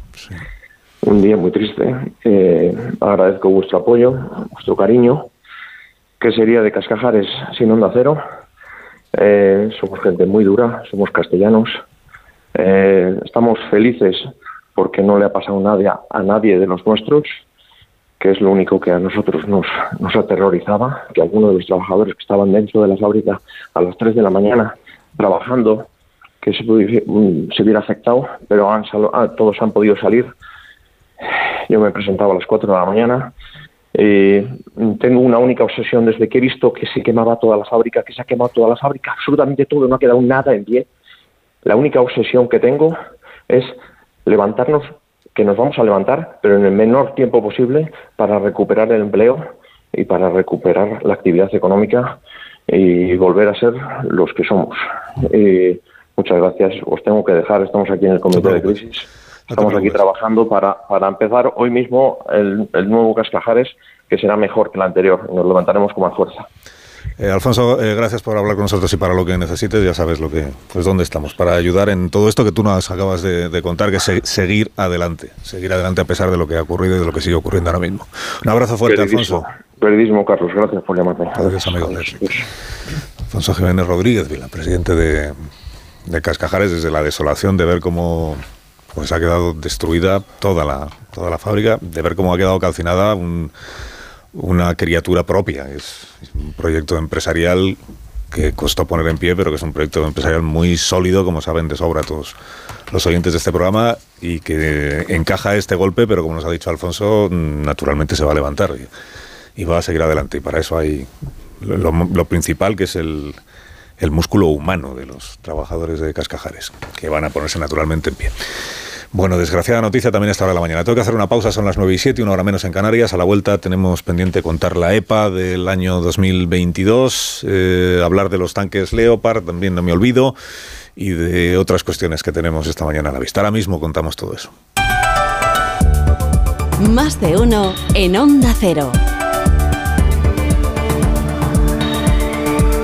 Un día muy triste. Eh, agradezco vuestro apoyo, vuestro cariño. ¿Qué sería de Cascajares sin onda cero? Eh, somos gente muy dura, somos castellanos. Eh, estamos felices porque no le ha pasado nada a nadie de los nuestros que es lo único que a nosotros nos, nos aterrorizaba, que algunos de los trabajadores que estaban dentro de la fábrica a las 3 de la mañana trabajando, que se, mm, se hubiera afectado, pero han ah, todos han podido salir. Yo me presentaba a las 4 de la mañana. y tengo una única obsesión desde que he visto que se quemaba toda la fábrica, que se ha quemado toda la fábrica, absolutamente todo, no ha quedado nada en pie. La única obsesión que tengo es levantarnos que nos vamos a levantar, pero en el menor tiempo posible para recuperar el empleo y para recuperar la actividad económica y volver a ser los que somos. muchas gracias. Os tengo que dejar. Estamos aquí en el comité de crisis. Estamos aquí trabajando para, para empezar hoy mismo el, el nuevo Cascajares, que será mejor que el anterior. Nos levantaremos con más fuerza. Eh, Alfonso, eh, gracias por hablar con nosotros y para lo que necesites, ya sabes lo que, pues dónde estamos, para ayudar en todo esto que tú nos acabas de, contar, que es seguir adelante, seguir adelante a pesar de lo que ha ocurrido y de lo que sigue ocurriendo ahora mismo. Un abrazo fuerte, Alfonso. Periodismo, Carlos, gracias por llamarme. Gracias, amigo. Alfonso Jiménez Rodríguez, presidente de, de Cascajares, desde la desolación de ver cómo pues ha quedado destruida toda la, toda la fábrica, de ver cómo ha quedado calcinada un una criatura propia. Es un proyecto empresarial que costó poner en pie, pero que es un proyecto empresarial muy sólido, como saben de sobra todos los oyentes de este programa, y que encaja este golpe, pero como nos ha dicho Alfonso, naturalmente se va a levantar y, va a seguir adelante. Y para eso hay lo, lo principal, que es el, el músculo humano de los trabajadores de Cascajares, que van a ponerse naturalmente en pie. Bueno, desgraciada noticia también esta hora de la mañana. Tengo que hacer una pausa, son las 9 y 7, una hora menos en Canarias. A la vuelta tenemos pendiente contar la EPA del año 2022, eh, hablar de los tanques Leopard, también no me olvido, y de otras cuestiones que tenemos esta mañana a la vista. Ahora mismo contamos todo eso. Más de uno en Onda Cero.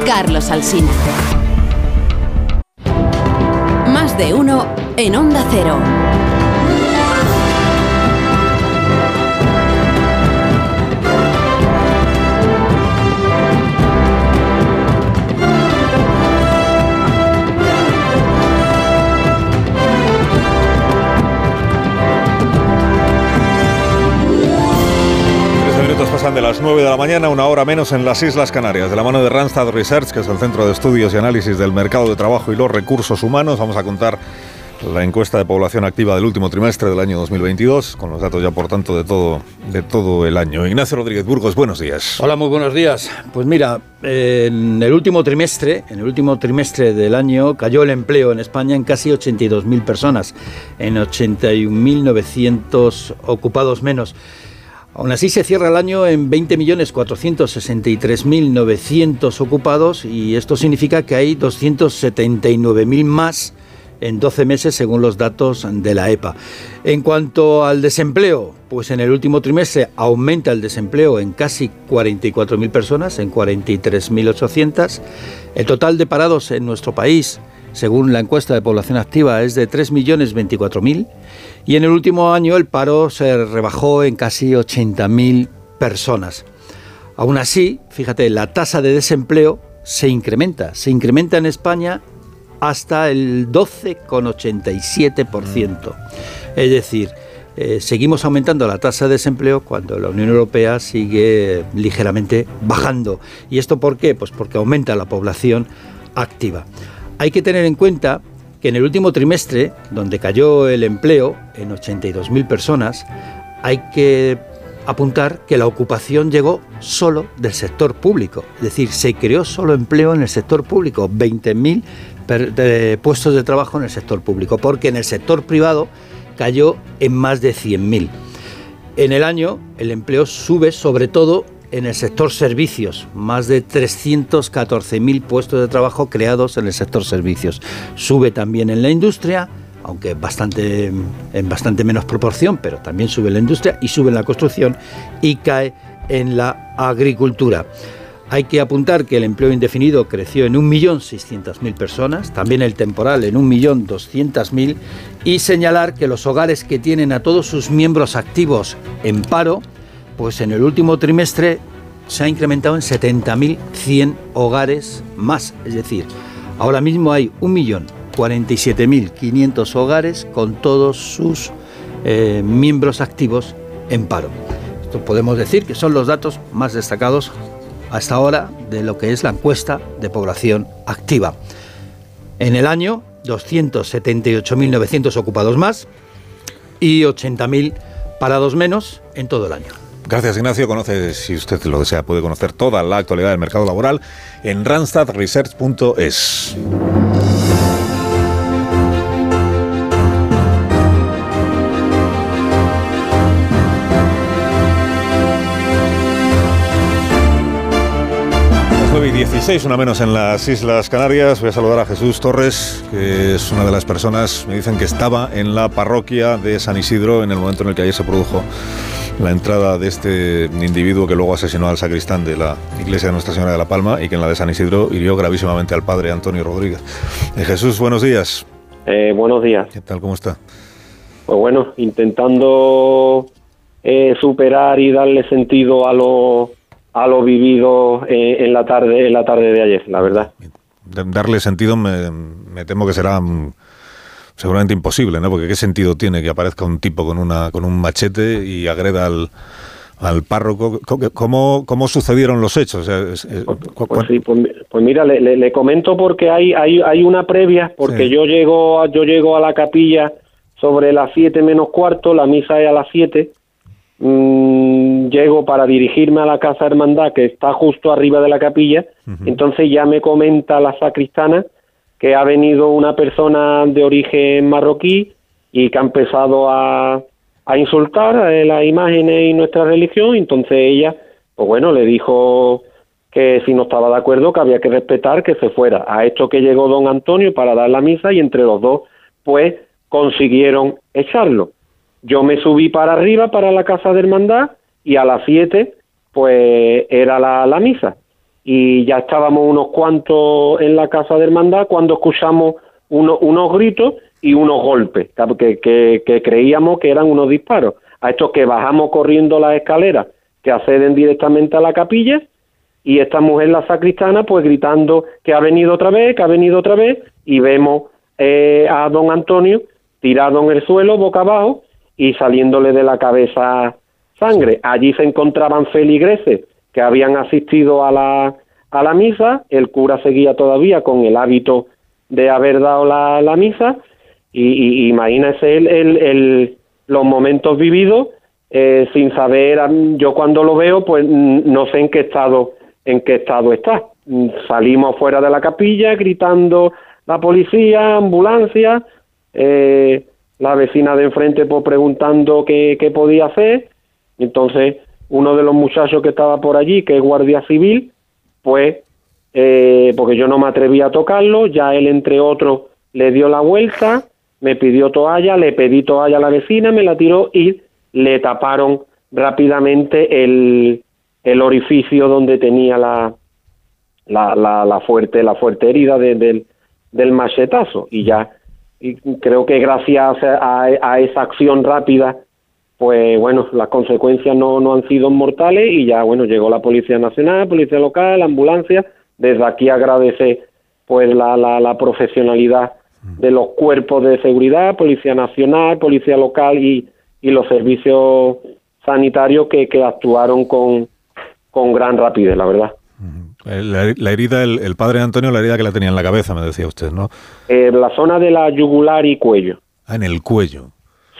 Carlos Alsina. Uno en Onda Cero. Pasan de las 9 de la mañana, una hora menos en las Islas Canarias. De la mano de Randstad Research, que es el Centro de Estudios y Análisis del Mercado de Trabajo y los Recursos Humanos, vamos a contar la encuesta de población activa del último trimestre del año 2022, con los datos ya por tanto de todo, de todo el año. Ignacio Rodríguez Burgos, buenos días. Hola, muy buenos días. Pues mira, en el último trimestre, en el último trimestre del año cayó el empleo en España en casi 82.000 personas, en 81.900 ocupados menos. Aún así se cierra el año en 20.463.900 ocupados y esto significa que hay 279.000 más en 12 meses según los datos de la EPA. En cuanto al desempleo, pues en el último trimestre aumenta el desempleo en casi 44.000 personas, en 43.800. El total de parados en nuestro país, según la encuesta de población activa, es de 3.024.000 y en el último año el paro se rebajó en casi 80.000 personas. Aún así, fíjate, la tasa de desempleo se incrementa, se incrementa en España hasta el 12,87%. Es decir, eh, seguimos aumentando la tasa de desempleo cuando la Unión Europea sigue ligeramente bajando. ¿Y esto por qué? Pues porque aumenta la población activa. Hay que tener en cuenta que en el último trimestre, donde cayó el empleo en 82.000 personas, hay que apuntar que la ocupación llegó solo del sector público, es decir, se creó solo empleo en el sector público, 20.000 puestos de trabajo en el sector público, porque en el sector privado cayó en más de 100.000. En el año el empleo sube sobre todo en el sector servicios, más de 314.000 puestos de trabajo creados en el sector servicios. Sube también en la industria, aunque bastante, en bastante menos proporción, pero también sube la industria y sube en la construcción y cae en la agricultura. Hay que apuntar que el empleo indefinido creció en 1.600.000 personas, también el temporal en 1.200.000 y señalar que los hogares que tienen a todos sus miembros activos en paro, pues en el último trimestre se ha incrementado en 70.100 hogares más, es decir, ahora mismo hay 1.047.500 hogares con todos sus eh, miembros activos en paro. Esto podemos decir que son los datos más destacados hasta ahora de lo que es la encuesta de población activa. En el año, 278.900 ocupados más y 80.000 parados menos en todo el año. Gracias, Ignacio. Conoce, si usted lo desea, puede conocer toda la actualidad del mercado laboral en randstadresearch.es. y 16, una menos en las Islas Canarias. Voy a saludar a Jesús Torres, que es una de las personas, me dicen que estaba en la parroquia de San Isidro en el momento en el que ayer se produjo la entrada de este individuo que luego asesinó al sacristán de la iglesia de Nuestra Señora de la Palma y que en la de San Isidro hirió gravísimamente al padre Antonio Rodríguez. Eh, Jesús, buenos días. Eh, buenos días. ¿Qué tal? ¿Cómo está? Pues bueno, intentando eh, superar y darle sentido a lo a lo vivido eh, en la tarde en la tarde de ayer, la verdad. Darle sentido me, temo que será mm, seguramente imposible, ¿no? Porque qué sentido tiene que aparezca un tipo con una con un machete y agreda al, al párroco. ¿Cómo, cómo sucedieron los hechos? pues, pues, pues, pues, mira, le, le, comento porque hay, hay, hay una previa, porque yo llego a, yo llego a la capilla sobre las siete menos cuarto, la misa es a las siete Mm, llego para dirigirme a la casa hermandad que está justo arriba de la capilla, entonces ya me comenta la sacristana que ha venido una persona de origen marroquí y que ha empezado a, a insultar eh, las imágenes y nuestra religión, entonces ella, pues bueno, le dijo que si no estaba de acuerdo que había que respetar que se fuera. A esto que llegó don Antonio para dar la misa y entre los dos pues consiguieron echarlo. Yo me subí para arriba, para la casa de hermandad, y a las siete, pues era la, la misa. Y ya estábamos unos cuantos en la casa de hermandad cuando escuchamos unos gritos y unos golpes, que, que, que, creíamos que eran unos disparos. A estos que bajamos corriendo las escaleras que acceden directamente a la capilla, y esta mujer, la sacristana, pues gritando que ha venido otra vez, que ha venido otra vez, y vemos eh, a don Antonio tirado en el suelo, boca abajo, y saliéndole de la cabeza sangre. Allí se encontraban feligreses que habían asistido a la, a la misa, el cura seguía todavía con el hábito de haber dado la, la misa, y, y imagínese el, el, los momentos vividos eh, sin saber, yo cuando lo veo, pues no sé en qué estado, en qué estado está. Salimos fuera de la capilla gritando la policía, ambulancia, eh, la vecina de enfrente pues preguntando qué, qué podía hacer. Entonces, uno de los muchachos que estaba por allí, que es guardia civil, pues, eh, porque yo no me atreví a tocarlo, ya él entre otros le dio la vuelta, me pidió toalla, le pedí toalla a la vecina, me la tiró y le taparon rápidamente el, el orificio donde tenía la, la, la, fuerte la fuerte herida del, del machetazo. Y ya y creo que gracias a, esa acción rápida, pues bueno, las consecuencias no, no han sido mortales y ya bueno, llegó la Policía Nacional, Policía Local, la ambulancia, desde aquí agradece pues la, la, profesionalidad de los cuerpos de seguridad, Policía Nacional, Policía Local y, y los servicios sanitarios que, que actuaron con, con gran rapidez, la verdad. La, herida, el, padre Antonio, la herida que la tenía en la cabeza, me decía usted, ¿no? En la zona de la yugular y cuello. Ah, en el cuello.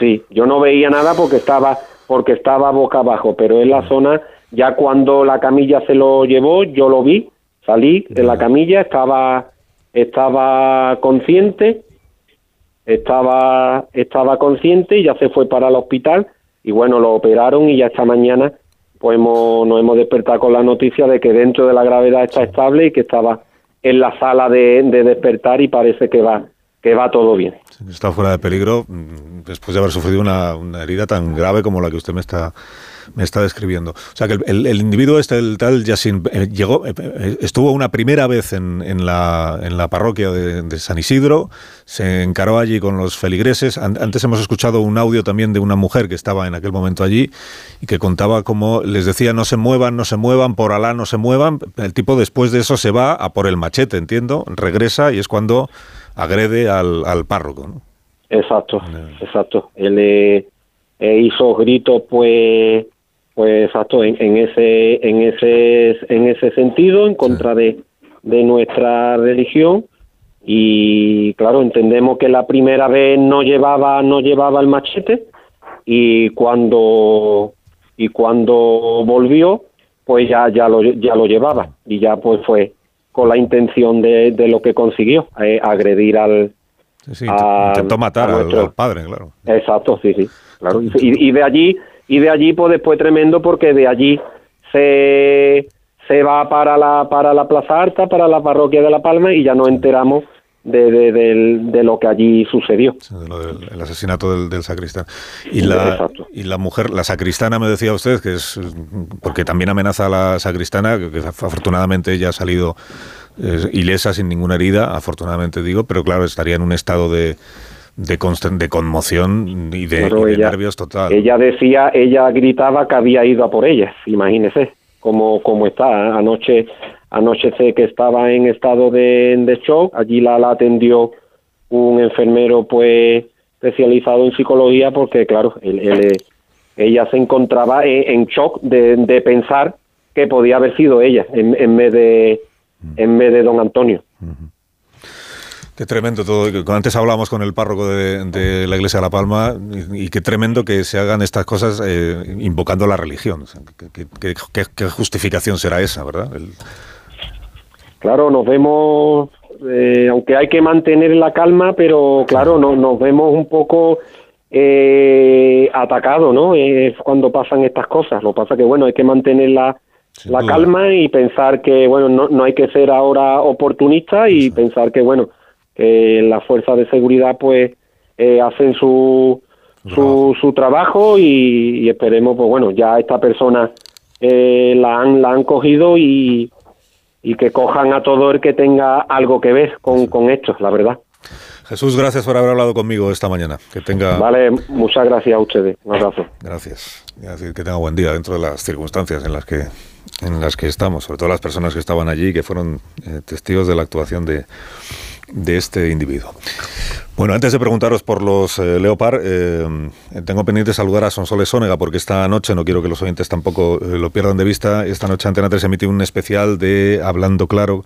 Sí, yo no veía nada porque estaba porque estaba boca abajo, pero en la zona ya cuando la camilla se lo llevó, yo lo vi, salí de la camilla, estaba estaba consciente, estaba estaba consciente y ya se fue para el hospital y bueno, lo operaron y ya esta mañana pues hemos, nos hemos despertado con la noticia de que dentro de la gravedad está estable y que estaba en la sala de, de despertar y parece que va que va todo bien. Está fuera de peligro mm, después de haber sufrido una, una herida tan grave como la que usted me está me está describiendo. O sea, que el, individuo este, el tal Yassin, eh, llegó, eh, eh, estuvo una primera vez en, en, la, en la parroquia de, San Isidro, se encaró allí con los feligreses. Antes hemos escuchado un audio también de una mujer que estaba en aquel momento allí y que contaba cómo les decía no se muevan, no se muevan, por Alá no se muevan. El tipo después de eso se va a por el machete, entiendo, regresa y es cuando agrede al, al párroco. ¿no? Exacto, exacto. Él hizo gritos pues pues exacto en, en, ese en ese en ese sentido en contra de, de nuestra religión y claro entendemos que la primera vez no llevaba no llevaba el machete y cuando y cuando volvió pues ya ya lo ya lo llevaba y ya pues fue con la intención de, de lo que consiguió eh, agredir al sí, intentó matar al, padre claro. Exacto sí sí claro. Y, y de allí y de allí pues después tremendo porque de allí se, se va para la, para la Plaza Alta, para la parroquia de La Palma y ya nos enteramos de, de, lo que allí sucedió. el asesinato del, sacristán. Y la, y la mujer, la sacristana, me decía usted, que es porque también amenaza a la sacristana, que afortunadamente ella ha salido eh, ilesa, sin ninguna herida, afortunadamente digo, pero claro, estaría en un estado de, de, de conmoción y de, nervios total. Ella decía, ella gritaba que había ido a por ella, imagínese cómo, cómo está. ¿eh? Anoche, anoche sé que estaba en estado de, shock, allí la, la atendió un enfermero pues especializado en psicología porque claro, él, ella se encontraba en, shock de, de, pensar que podía haber sido ella en, en vez de en vez de don Antonio. Qué tremendo todo. Antes hablábamos con el párroco de, la iglesia de La Palma y, qué tremendo que se hagan estas cosas eh, invocando la religión. ¿qué, justificación será esa, verdad? Claro, nos vemos, eh, aunque hay que mantener la calma, pero claro, no, nos vemos un poco eh, atacados, ¿no? cuando pasan estas cosas. Lo que pasa que, bueno, hay que mantener la, la calma y pensar que, bueno, no, no hay que ser ahora oportunista y pensar que, bueno, que las fuerzas de seguridad pues eh, hacen su, su, su trabajo y, esperemos pues bueno ya esta persona eh, la han la han cogido y, y que cojan a todo el que tenga algo que ver con, con esto la verdad Jesús, gracias por haber hablado conmigo esta mañana. Que tenga. Vale, muchas gracias a ustedes. Un abrazo. Gracias. Que tenga buen día dentro de las circunstancias en las que en las que estamos, sobre todo las personas que estaban allí y que fueron eh, testigos de la actuación de, de este individuo. Bueno, antes de preguntaros por los eh, Leopard, eh, tengo pendiente saludar a Sonsoles Sónega porque esta noche, no quiero que los oyentes tampoco lo pierdan de vista, esta noche Antena 3 emite un especial de Hablando Claro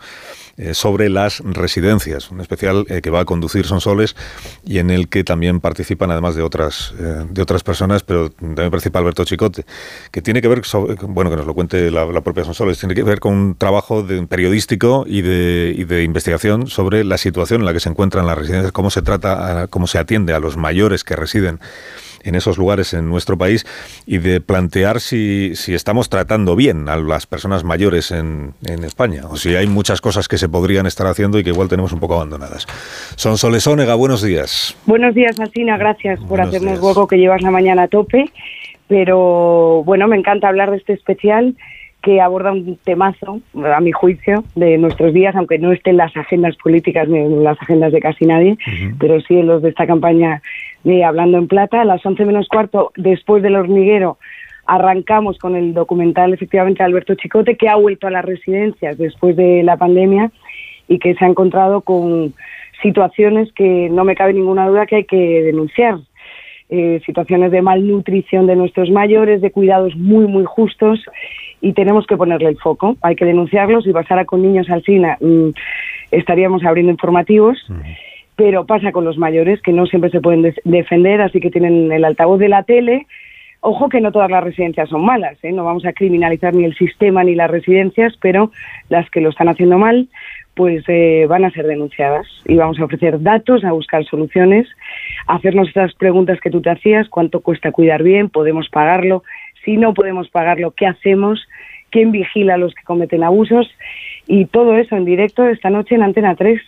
eh, sobre las residencias, un especial eh, que va a conducir Sonsoles y en el que también participan además de otras eh, de otras personas, pero también participa Alberto Chicote, que tiene que ver, bueno, que nos lo cuente la, propia Sonsoles, tiene que ver con un trabajo de, periodístico y de, y de investigación sobre la situación en la que se encuentran las residencias, cómo se trata, cómo se atiende a los mayores que residen en esos lugares en nuestro país y de plantear si, si estamos tratando bien a las personas mayores en, en, España o si hay muchas cosas que se podrían estar haciendo y que igual tenemos un poco abandonadas. Son Solesónega, buenos días. Buenos días, Alcina, gracias por hacernos hueco que llevas la mañana a tope, pero bueno, me encanta hablar de este especial que aborda un temazo, a mi juicio, de nuestros días, aunque no esté en las agendas políticas ni en las agendas de casi nadie, pero sí en los de esta campaña de Hablando en Plata. A las 11 menos cuarto, después del hormiguero, arrancamos con el documental, efectivamente, de Alberto Chicote, que ha vuelto a las residencias después de la pandemia y que se ha encontrado con situaciones que no me cabe ninguna duda que hay que denunciar. eh, situaciones de malnutrición de nuestros mayores, de cuidados muy, muy justos y tenemos que ponerle el foco. Hay que denunciarlos y pasar a con niños al cine. Mm, estaríamos abriendo informativos. Pero pasa con los mayores que no siempre se pueden defender, así que tienen el altavoz de la tele, Ojo que no todas las residencias son malas, ¿eh? no vamos a criminalizar ni el sistema ni las residencias, pero las que lo están haciendo mal, pues eh, van a ser denunciadas y vamos a ofrecer datos, a buscar soluciones, a hacernos estas preguntas que tú te hacías, cuánto cuesta cuidar bien, podemos pagarlo, si no podemos pagarlo, ¿qué hacemos? ¿Quién vigila a los que cometen abusos? Y todo eso en directo esta noche en Antena 3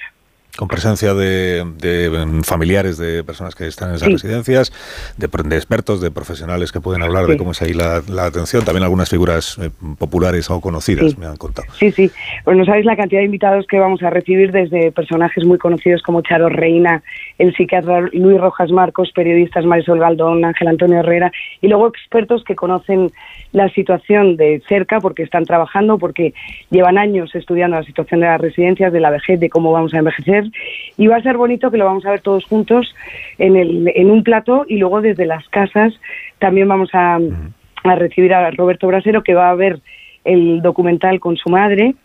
con presencia de, mm, familiares de personas que están en esas residencias, de, expertos, de profesionales que pueden hablar de cómo es ahí la, atención, también algunas figuras eh, populares o conocidas, me han contado. Sí, sí, pues no sabéis la cantidad de invitados que vamos a recibir desde personajes muy conocidos como Charo Reina, el psiquiatra Luis Rojas Marcos, periodistas Marisol Galdón, Ángel Antonio Herrera, y luego expertos que conocen la situación de cerca porque están trabajando, porque llevan años estudiando la situación de las residencias, de la vejez, de cómo vamos a envejecer y va a ser bonito que lo vamos a ver todos juntos en, el, en un plato y luego desde las casas también vamos a, a recibir a Roberto Brasero que va a ver el documental con su madre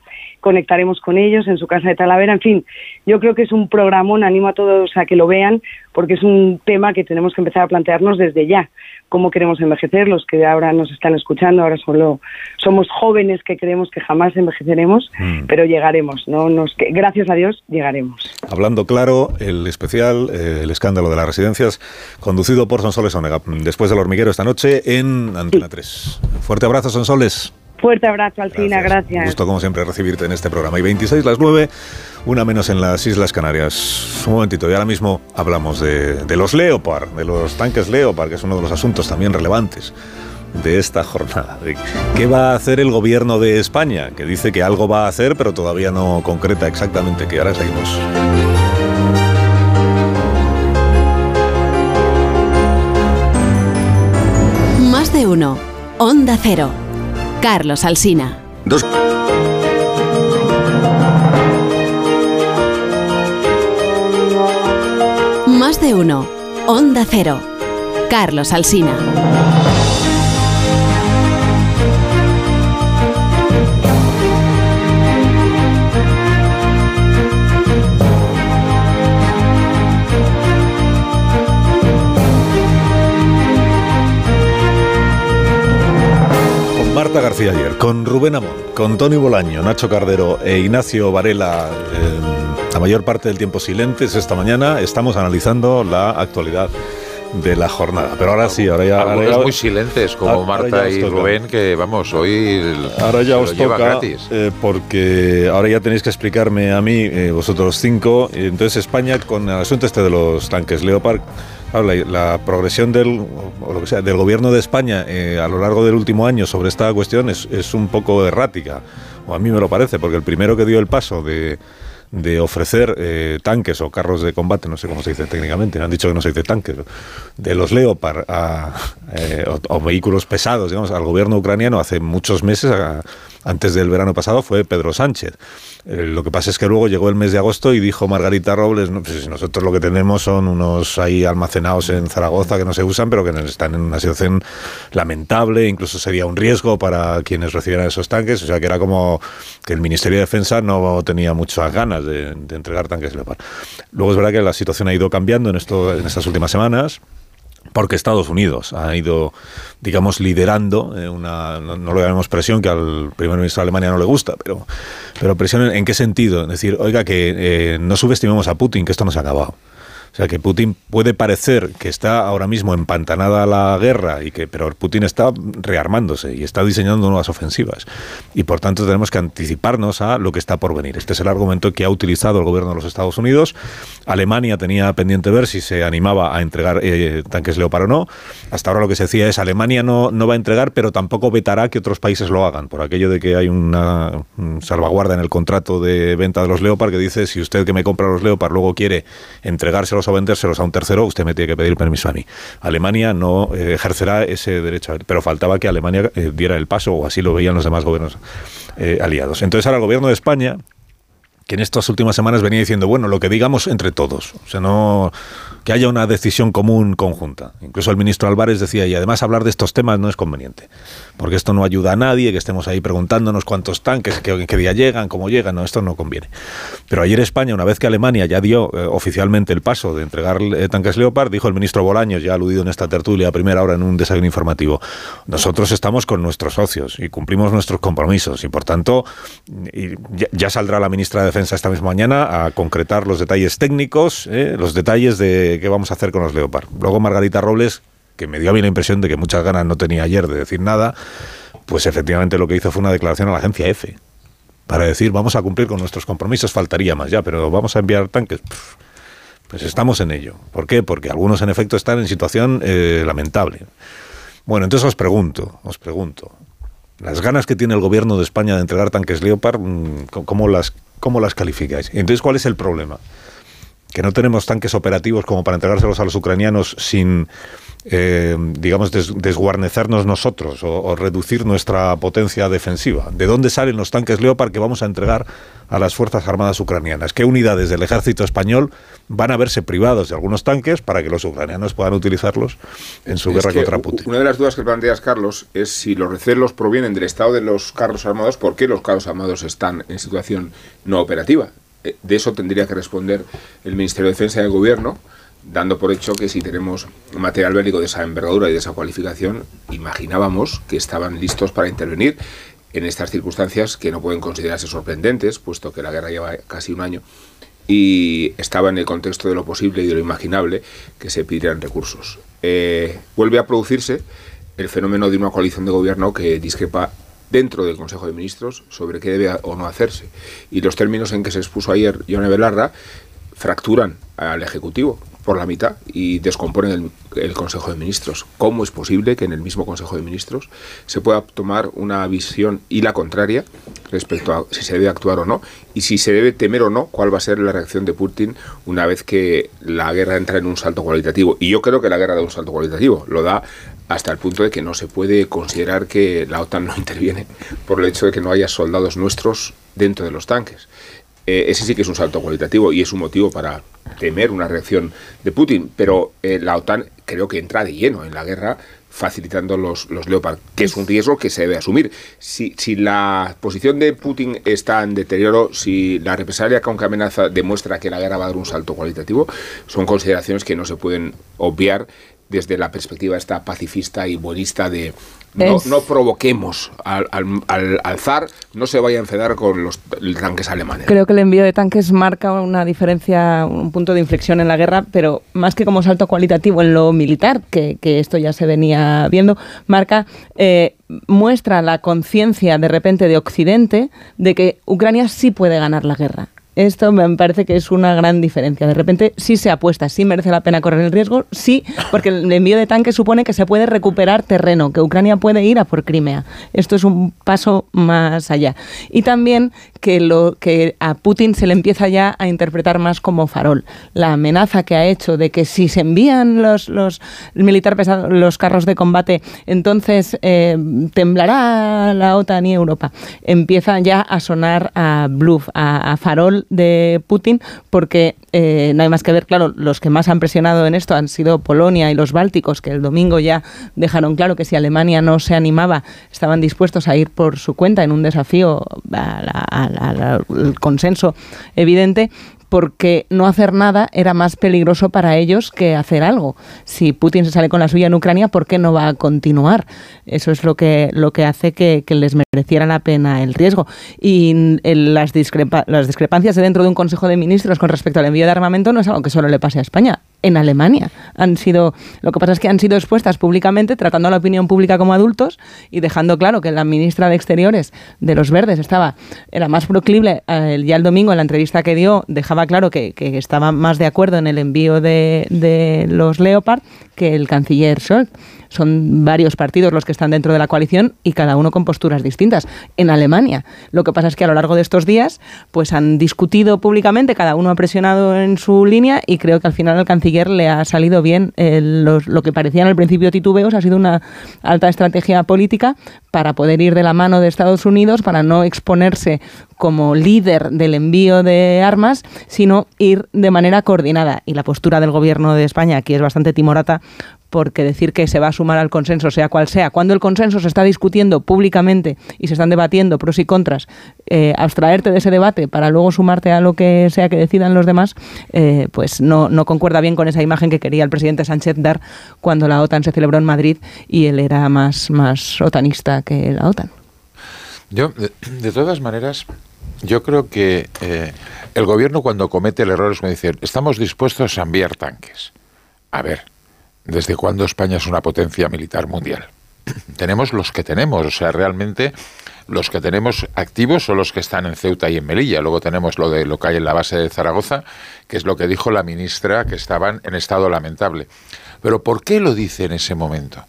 conectaremos con ellos en su casa de Talavera. En fin, yo creo que es un programón, animo a todos a que lo vean, porque es un tema que tenemos que empezar a plantearnos desde ya. Cómo queremos envejecer, los que ahora nos están escuchando, ahora solo somos jóvenes que creemos que jamás envejeceremos, mm. pero llegaremos, ¿no? Nos, que, gracias a Dios, llegaremos. Hablando claro, el especial, eh, el escándalo de las residencias, conducido por Sonsoles Onega, después del hormiguero esta noche en Antena 3. Fuerte abrazo, Sonsoles. Fuerte abrazo, Alcina, gracias. gracias. Gusto, como siempre, recibirte en este programa. Y 26 las 9, una menos en las Islas Canarias. Un momentito, y ahora mismo hablamos de, de los Leopard, de los tanques Leopard, que es uno de los asuntos también relevantes de esta jornada. ¿Qué va a hacer el gobierno de España? Que dice que algo va a hacer, pero todavía no concreta exactamente qué. Ahora seguimos. Más de uno. Onda Cero. Carlos Alsina. Dos. Más de uno. Onda Cero. Carlos Alsina. Marta García ayer, con Rubén Amón, con Tony Bolaño, Nacho Cardero e Ignacio Varela, la mayor parte del tiempo silentes esta mañana, estamos analizando la actualidad de la jornada. Pero ahora sí, ahora ya... Algunos muy silentes, como Marta y Rubén, que vamos, hoy ahora ya os toca, gratis. Eh, porque ahora ya tenéis que explicarme a mí, eh, vosotros cinco, entonces España con el asunto este de los tanques Leopard la, progresión del, lo que sea, del gobierno de España eh, a lo largo del último año sobre esta cuestión es, es un poco errática, o a mí me lo parece, porque el primero que dio el paso de de ofrecer eh, tanques o carros de combate, no sé cómo se dice técnicamente, han dicho que no se dice tanques, de los Leopard eh, o, vehículos pesados, digamos, al gobierno ucraniano hace muchos meses, antes del verano pasado, fue Pedro Sánchez. Eh, lo que pasa es que luego llegó el mes de agosto y dijo Margarita Robles, no, pues nosotros lo que tenemos son unos ahí almacenados en Zaragoza que no se usan, pero que están en una situación lamentable, incluso sería un riesgo para quienes recibieran esos tanques, o sea que era como que el Ministerio de Defensa no tenía muchas ganas de, entregar tanques. Luego es verdad que la situación ha ido cambiando en, esto, en estas últimas semanas porque Estados Unidos ha ido, digamos, liderando eh, una, no, lo llamemos presión, que al primer ministro de Alemania no le gusta, pero, pero presión en, qué sentido? Es decir, oiga, que eh, no subestimemos a Putin, que esto no se ha acabado. O sea que Putin puede parecer que está ahora mismo empantanada la guerra y que pero Putin está rearmándose y está diseñando nuevas ofensivas y por tanto tenemos que anticiparnos a lo que está por venir. Este es el argumento que ha utilizado el gobierno de los Estados Unidos. Alemania tenía pendiente ver si se animaba a entregar eh, tanques Leopard o no. Hasta ahora lo que se decía es Alemania no, no va a entregar, pero tampoco vetará que otros países lo hagan, por aquello de que hay una salvaguarda en el contrato de venta de los Leopard que dice si usted que me compra los Leopard luego quiere entregárselos o vendérselos a un tercero, usted me tiene que pedir permiso a mí. Alemania no eh, ejercerá ese derecho, pero faltaba que Alemania eh, diera el paso, o así lo veían los demás gobiernos eh, aliados. Entonces ahora el gobierno de España que en estas últimas semanas venía diciendo, bueno, lo que digamos entre todos, o sea, no que haya una decisión común conjunta. Incluso el ministro Álvarez decía, y además hablar de estos temas no es conveniente, porque esto no ayuda a nadie, que estemos ahí preguntándonos cuántos tanques, qué, qué día llegan, cómo llegan, no, esto no conviene. Pero ayer España, una vez que Alemania ya dio eh, oficialmente el paso de entregar eh, tanques Leopard, dijo el ministro Bolaños, ya aludido en esta tertulia a primera hora en un desayuno informativo, nosotros estamos con nuestros socios y cumplimos nuestros compromisos y por tanto ya, saldrá la ministra de Esta misma mañana a concretar los detalles técnicos, eh, los detalles de qué vamos a hacer con los Leopard. Luego Margarita Robles, que me dio a mí la impresión de que muchas ganas no tenía ayer de decir nada, pues efectivamente lo que hizo fue una declaración a la agencia F para decir vamos a cumplir con nuestros compromisos, faltaría más ya, pero vamos a enviar tanques. Pues estamos en ello. ¿Por qué? Porque algunos en efecto están en situación eh, lamentable. Bueno, entonces os pregunto, os pregunto, las ganas que tiene el gobierno de España de entregar tanques Leopard, mm, ¿cómo las, cómo las calificáis? Entonces, ¿cuál es el problema? Que no tenemos tanques operativos como para entregárselos a los ucranianos sin eh, digamos, desguarnecernos nosotros o, reducir nuestra potencia defensiva. ¿De dónde salen los tanques Leopard que vamos a entregar a las Fuerzas Armadas ucranianas? ¿Qué unidades del ejército español van a verse privados de algunos tanques para que los ucranianos puedan utilizarlos en su guerra contra Putin? Una de las dudas que planteas, Carlos, es si los recelos provienen del estado de los carros armados, ¿por qué los carros armados están en situación no operativa? Eh, de eso tendría que responder el Ministerio de Defensa y el Gobierno dando por hecho que si tenemos material bélico de esa envergadura y de esa cualificación, imaginábamos que estaban listos para intervenir en estas circunstancias que no pueden considerarse sorprendentes, puesto que la guerra lleva casi un año y estaba en el contexto de lo posible y de lo imaginable que se pidieran recursos. Eh, vuelve a producirse el fenómeno de una coalición de gobierno que discrepa dentro del Consejo de Ministros sobre qué debe o no hacerse. Y los términos en que se expuso ayer Yone Belarra fracturan al Ejecutivo por la mitad y descomponen el, Consejo de Ministros. ¿Cómo es posible que en el mismo Consejo de Ministros se pueda tomar una visión y la contraria respecto a si se debe actuar o no y si se debe temer o no cuál va a ser la reacción de Putin una vez que la guerra entra en un salto cualitativo? Y yo creo que la guerra da un salto cualitativo, lo da hasta el punto de que no se puede considerar que la OTAN no interviene por el hecho de que no haya soldados nuestros dentro de los tanques. Eh, ese sí que es un salto cualitativo y es un motivo para temer una reacción de Putin, pero eh, la OTAN creo que entra de lleno en la guerra facilitando los, los Leopard, que es un riesgo que se debe asumir. Si, si la posición de Putin está en deterioro, si la represalia con que amenaza demuestra que la guerra va a dar un salto cualitativo, son consideraciones que no se pueden obviar desde la perspectiva esta pacifista y buenista de no, provoquemos al, al, zar, no se vaya a enfadar con los tanques alemanes. Creo que el envío de tanques marca una diferencia, un punto de inflexión en la guerra, pero más que como salto cualitativo en lo militar, que, esto ya se venía viendo, marca, eh, muestra la conciencia de repente de Occidente de que Ucrania sí puede ganar la guerra. Esto me parece que es una gran diferencia. De repente sí se apuesta, sí merece la pena correr el riesgo, sí, porque el envío de tanques supone que se puede recuperar terreno, que Ucrania puede ir a por Crimea. Esto es un paso más allá. Y también que, lo, que a Putin se le empieza ya a interpretar más como farol. La amenaza que ha hecho de que si se envían los, los militar pesado, los carros de combate, entonces eh, temblará la OTAN y Europa. Empieza ya a sonar a bluff, a farol de Putin, porque eh, no hay más que ver, claro, los que más han presionado en esto han sido Polonia y los bálticos, que el domingo ya dejaron claro que si Alemania no se animaba, estaban dispuestos a ir por su cuenta en un desafío al consenso evidente porque no hacer nada era más peligroso para ellos que hacer algo. Si Putin se sale con la suya en Ucrania, ¿por qué no va a continuar? Eso es lo que, lo que hace que, les mereciera la pena el riesgo. Y las, discrepancias dentro de un Consejo de Ministros con respecto al envío de armamento no es algo que solo le pase a España en Alemania. Han sido, lo que pasa es que han sido expuestas públicamente, tratando a la opinión pública como adultos y dejando claro que la ministra de Exteriores de los Verdes estaba, era más proclible, eh, ya el domingo en la entrevista que dio, dejaba claro que, estaba más de acuerdo en el envío de, de los Leopard que el canciller Scholz son varios partidos los que están dentro de la coalición y cada uno con posturas distintas. En Alemania, lo que pasa es que a lo largo de estos días, pues han discutido públicamente, cada uno ha presionado en su línea y creo que al final al canciller le ha salido bien lo que parecían al principio titubeos, ha sido una alta estrategia política para poder ir de la mano de Estados Unidos, para no exponerse como líder del envío de armas, sino ir de manera coordinada. Y la postura del gobierno de España aquí es bastante timorata porque decir que se va a sumar al consenso, sea cual sea, cuando el consenso se está discutiendo públicamente y se están debatiendo pros y contras, eh, abstraerte de ese debate para luego sumarte a lo que sea que decidan los demás, eh, pues no, no concuerda bien con esa imagen que quería el presidente Sánchez dar cuando la OTAN se celebró en Madrid y él era más, más otanista que la OTAN. Yo, de, todas maneras, yo creo que eh, el gobierno cuando comete el error es cuando dice, estamos dispuestos a enviar tanques. A ver, ¿Desde cuándo España es una potencia militar mundial? tenemos los que tenemos, o sea, realmente los que tenemos activos son los que están en Ceuta y en Melilla. Luego tenemos lo de lo que hay en la base de Zaragoza, que es lo que dijo la ministra, que estaban en estado lamentable. Pero ¿por qué lo dice en ese momento?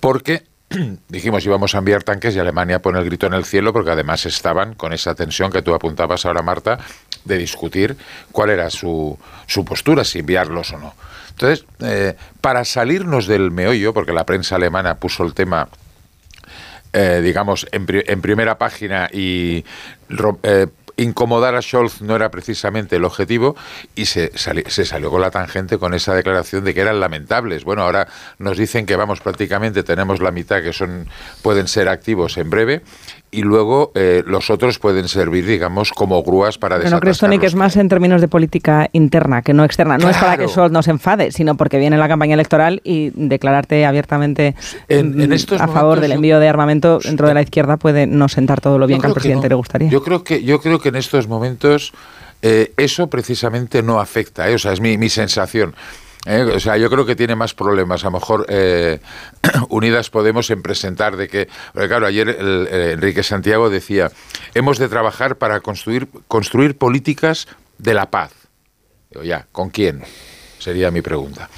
Porque dijimos íbamos a enviar tanques y Alemania pone el grito en el cielo porque además estaban con esa tensión que tú apuntabas ahora, Marta, de discutir cuál era su, su postura, si enviarlos o no. Entonces, eh, para salirnos del meollo, porque la prensa alemana puso el tema eh, digamos, en, en, primera página y eh, incomodar a Scholz no era precisamente el objetivo y se, se, salió con la tangente con esa declaración de que eran lamentables. Bueno, ahora nos dicen que vamos prácticamente tenemos la mitad que son pueden ser activos en breve y luego eh, los otros pueden servir, digamos, como grúas para desatascarlos. No creo, Tony, que es más en términos de política interna que no externa. No es para que Scholz no se enfade, sino porque viene la campaña electoral y declararte abiertamente en, a favor del envío de armamento dentro de la izquierda puede no sentar todo lo bien que al presidente le gustaría. Yo creo que, yo creo que en estos momentos eh, eso precisamente no afecta. ¿eh? O sea, es mi, mi sensación. ¿Eh? o sea, yo creo que tiene más problemas. A lo mejor eh, Unidas Podemos en presentar de que. Porque claro, ayer el, Enrique Santiago decía: hemos de trabajar para construir, construir políticas de la paz. ya, ¿con quién? Sería mi pregunta.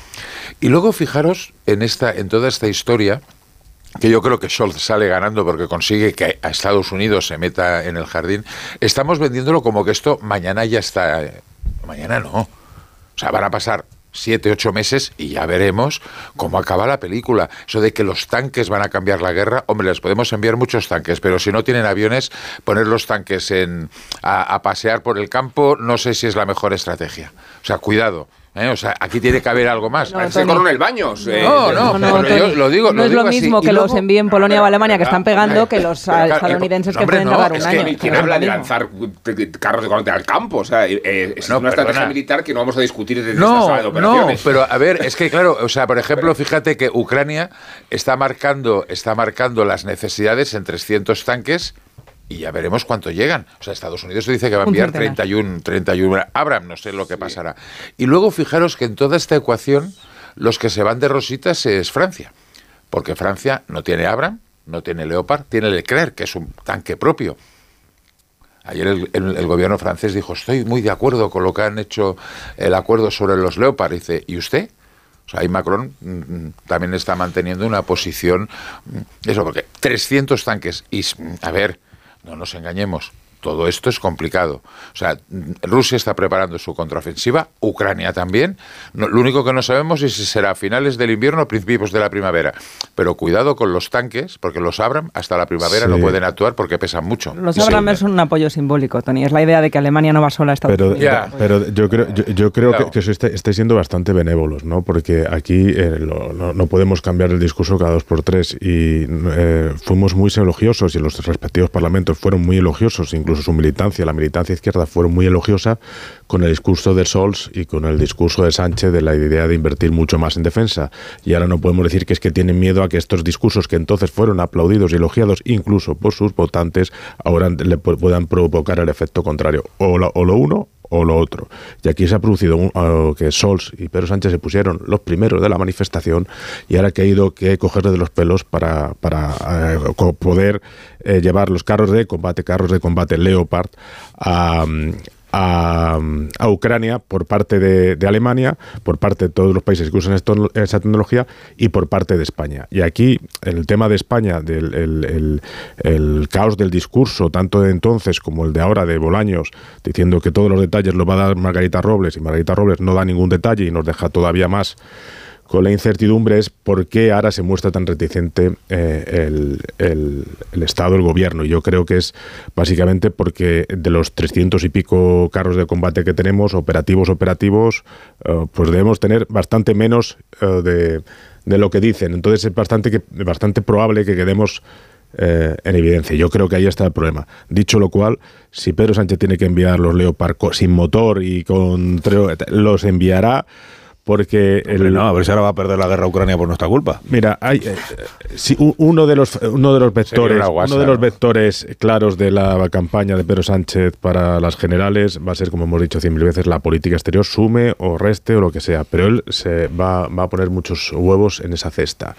Y luego fijaros en, esta, en toda esta historia que yo creo que Scholz sale ganando porque consigue que a Estados Unidos se meta en el jardín, estamos vendiéndolo como que esto mañana ya está. Eh, mañana no. O sea, van a pasar siete, ocho meses y ya veremos cómo acaba la película. Eso de que los tanques van a cambiar la guerra, hombre, les podemos enviar muchos tanques, pero si no tienen aviones, poner los tanques en, a pasear por el campo no sé si es la mejor estrategia. O sea, cuidado. ¿Eh? O sea, aquí tiene que haber algo más. No, Parece coronel Baños. No, no, no, yo lo digo. No es lo mismo que los envíen Polonia o Alemania que están pegando que los estadounidenses que pueden tardar un es año. Que, ¿Quién habla de lanzar carros de combate al campo? O sea, eh, es una estrategia militar que no vamos a discutir desde no, esta sala de operaciones. No, pero a ver, es que claro, o sea, por ejemplo, fíjate que Ucrania está marcando, está marcando las necesidades en 300 tanques y ya veremos cuánto llegan. O sea, Estados Unidos dice que va a enviar 31, 31 Abraham, no sé lo que pasará. Y luego fijaros que en toda esta ecuación los que se van de rositas es Francia, porque Francia no tiene Abraham, no tiene Leopard, tiene Leclerc, que es un tanque propio. Ayer el, gobierno francés dijo, estoy muy de acuerdo con lo que han hecho el acuerdo sobre los Leopard. dice, ¿y usted? O sea, ahí Macron mm, mm, también está manteniendo una posición, mm, eso, porque 300 tanques, y a ver, no nos engañemos, todo esto es complicado. O sea, Rusia está preparando su contraofensiva, Ucrania también. lo único que no sabemos es si será a finales del invierno o principios de la primavera. Pero cuidado con los tanques, porque los Abram hasta la primavera no pueden actuar porque pesan mucho. Los Abram son un apoyo simbólico, Tony. Es la idea de que Alemania no va sola a Estados pero, Unidos. Pero yo creo, yo, creo que, eso estáis siendo bastante benévolos, ¿no? Porque aquí eh, no, podemos cambiar el discurso cada dos por tres. Y eh, fuimos muy elogiosos y los respectivos parlamentos fueron muy elogiosos, incluso su militancia, la militancia izquierda, fueron muy elogiosa con el discurso de Sols y con el discurso de Sánchez de la idea de invertir mucho más en defensa. Y ahora no podemos decir que es que tienen miedo a que estos discursos que entonces fueron aplaudidos y elogiados incluso por sus votantes, ahora le puedan provocar el efecto contrario. O lo, o lo uno o lo otro. Y aquí se ha producido uh, que Sols y Pedro Sánchez se pusieron los primeros de la manifestación y ahora que ha ido que cogerle de los pelos para, para uh, poder eh, llevar los carros de combate, carros de combate Leopard a, a, Ucrania por parte de, Alemania, por parte de todos los países que usan esa tecnología y por parte de España. Y aquí el tema de España, del el, caos del discurso, tanto de entonces como el de ahora de Bolaños, diciendo que todos los detalles los va a dar Margarita Robles y Margarita Robles no da ningún detalle y nos deja todavía más con la incertidumbre es por qué ahora se muestra tan reticente eh, el, el, Estado, el gobierno. Y yo creo que es básicamente porque de los 300 y pico carros de combate que tenemos, operativos, operativos, eh, pues debemos tener bastante menos eh, de, de, lo que dicen. Entonces es bastante, que, bastante probable que quedemos en evidencia. Yo creo que ahí está el problema. Dicho lo cual, si Pedro Sánchez tiene que enviar los Leopard sin motor y con... los enviará porque el, no, a ver si ahora va a perder la guerra a Ucrania por nuestra culpa. Mira, hay eh, uno de los uno de los vectores, uno de los vectores claros de la campaña de Pedro Sánchez para las generales va a ser, como hemos dicho cien mil veces, la política exterior sume o reste o lo que sea, pero él se va, va a poner muchos huevos en esa cesta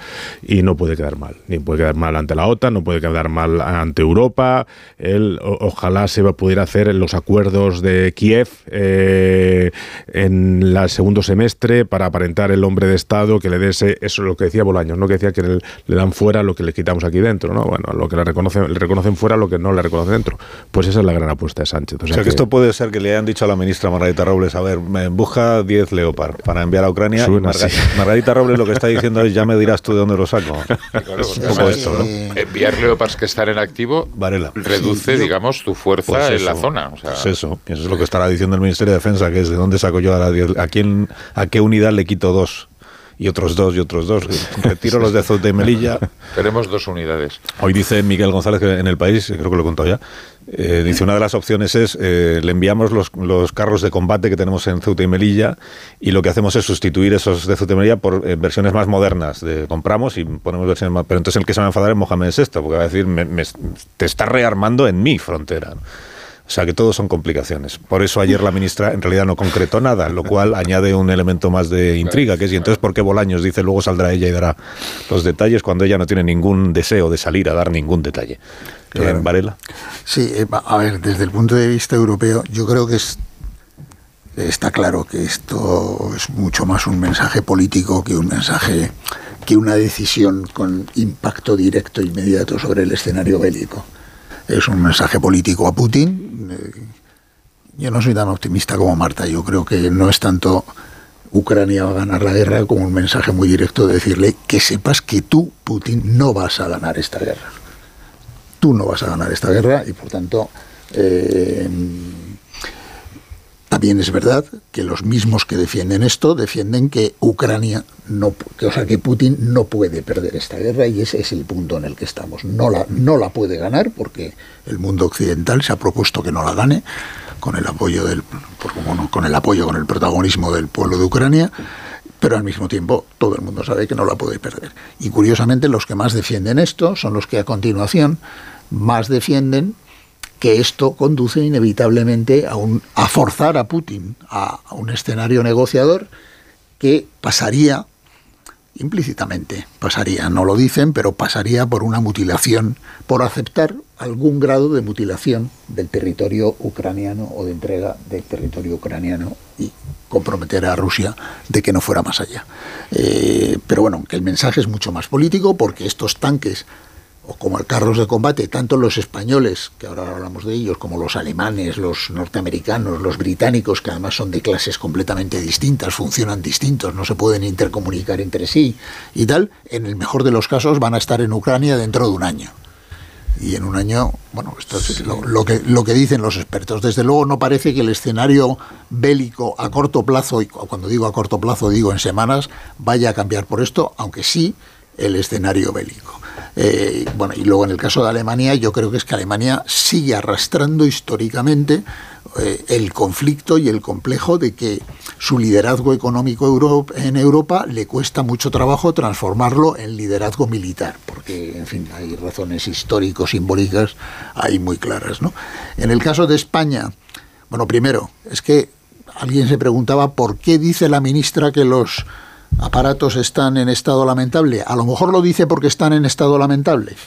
y no puede quedar mal, ni puede quedar mal ante la OTAN, no puede quedar mal ante Europa. Él ojalá se pudiera hacer los acuerdos de Kiev eh, en el segundo semestre para aparentar el hombre de Estado que le dé ese, eso es lo que decía Bolaños, ¿no? que decía que le, dan fuera lo que le quitamos aquí dentro, ¿no? Bueno, lo que le reconocen, le reconocen fuera lo que no le reconocen dentro. Pues esa es la gran apuesta de Sánchez. O sea, que, esto puede ser que le hayan dicho a la ministra Margarita Robles, a ver, me busca 10 Leopard para enviar a Ucrania. Margarita Robles lo que está diciendo es, ya me dirás tú de dónde lo saco. Enviar Leopards que están en activo Varela. reduce, digamos, tu fuerza pues en la zona. O sea, pues eso, eso es lo que estará diciendo el Ministerio de Defensa, que es de dónde saco yo a la 10, a quién, a qué unidad le quito dos y otros dos y otros dos. Retiro los de Ceuta y Melilla. Tenemos dos unidades. Hoy dice Miguel González que en el país, creo que lo he contado ya, eh, dice una de las opciones es eh, le enviamos los, los, carros de combate que tenemos en Ceuta y Melilla y lo que hacemos es sustituir esos de Ceuta y Melilla por eh, versiones más modernas. De, compramos y ponemos versiones más... Pero entonces el que se va a enfadar es Mohamed VI, porque va a decir, me, te está rearmando en mi frontera. O sea que todo son complicaciones. Por eso ayer la ministra en realidad no concretó nada, lo cual añade un elemento más de intriga, que es y entonces por qué Bolaños dice luego saldrá ella y dará los detalles cuando ella no tiene ningún deseo de salir a dar ningún detalle. Claro. Varela. Sí, eh, a ver, desde el punto de vista europeo, yo creo que es, está claro que esto es mucho más un mensaje político que un mensaje que una decisión con impacto directo e inmediato sobre el escenario bélico es un mensaje político a Putin. Eh, yo no soy tan optimista como Marta. Yo creo que no es tanto Ucrania va a ganar la guerra como un mensaje muy directo de decirle que sepas que tú, Putin, no vas a ganar esta guerra. Tú no vas a ganar esta guerra y por tanto eh, también es verdad que los mismos que defienden esto defienden que Ucrania no, o sea, que Putin no puede perder esta guerra y ese es el punto en el que estamos. No la, no la puede ganar porque el mundo occidental se ha propuesto que no la gane con el apoyo del, con el apoyo, con el protagonismo del pueblo de Ucrania, pero al mismo tiempo todo el mundo sabe que no la puede perder. Y curiosamente los que más defienden esto son los que a continuación más defienden que esto conduce inevitablemente a, un, a forzar a Putin a, un escenario negociador que pasaría implícitamente, pasaría, no lo dicen, pero pasaría por una mutilación, por aceptar algún grado de mutilación del territorio ucraniano o de entrega del territorio ucraniano y comprometer a Rusia de que no fuera más allá. Eh, pero bueno, que el mensaje es mucho más político porque estos tanques o como carros de combate, tanto los españoles, que ahora hablamos de ellos, como los alemanes, los norteamericanos, los británicos, que además son de clases completamente distintas, funcionan distintos, no se pueden intercomunicar entre sí y tal, en el mejor de los casos van a estar en Ucrania dentro de un año. Y en un año, bueno, esto es lo, que, lo que dicen los expertos. Desde luego no parece que el escenario bélico a corto plazo, y cuando digo a corto plazo digo en semanas, vaya a cambiar por esto, aunque sí el escenario bélico. Eh, bueno, y luego en el caso de Alemania, yo creo que es que Alemania sigue arrastrando históricamente eh, el conflicto y el complejo de que su liderazgo económico en Europa le cuesta mucho trabajo transformarlo en liderazgo militar, porque, en fin, hay razones históricos, simbólicas ahí muy claras. ¿no? En el caso de España, bueno, primero, es que alguien se preguntaba por qué dice la ministra que los aparatos están en estado lamentable. A lo mejor lo dice porque están en estado lamentable.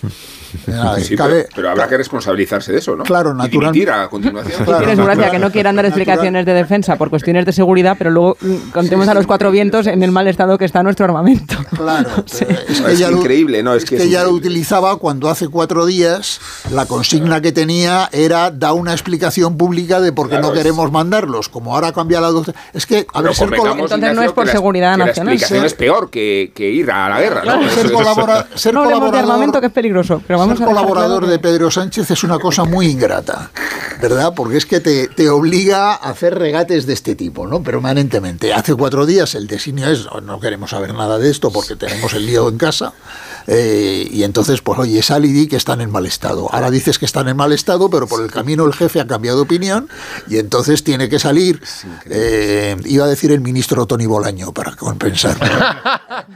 pero, habrá que responsabilizarse de eso, ¿no? Claro, naturalmente. a continuación. Claro, que no quieran dar explicaciones de defensa por cuestiones de seguridad, pero luego mm, contemos a los cuatro vientos en el mal estado que está nuestro armamento. Claro, es, increíble, ¿no? Es, que, ella lo utilizaba cuando hace cuatro días la consigna que tenía era da una explicación pública de por qué no queremos mandarlos. Como ahora cambia la doctrina. Es que, a ver, Entonces no es por seguridad nacional comunicación es peor que, que ir a la guerra. ¿no? Ser, colabora, ser no hablemos de colaborador, armamento que es peligroso, pero vamos ser a colaborador claro de Pedro Sánchez es una cosa muy ingrata, ¿verdad? Porque es que te, te obliga a hacer regates de este tipo, ¿no? Permanentemente. Hace cuatro días el designio es, "Oh, no queremos saber nada de esto porque tenemos el lío en casa. Eh, y entonces, pues oye, sal y di que están en mal estado. Ahora dices que están en mal estado, pero por el camino el jefe ha cambiado de opinión y entonces tiene que salir, eh, iba a decir el ministro Tony Bolaño para compensar.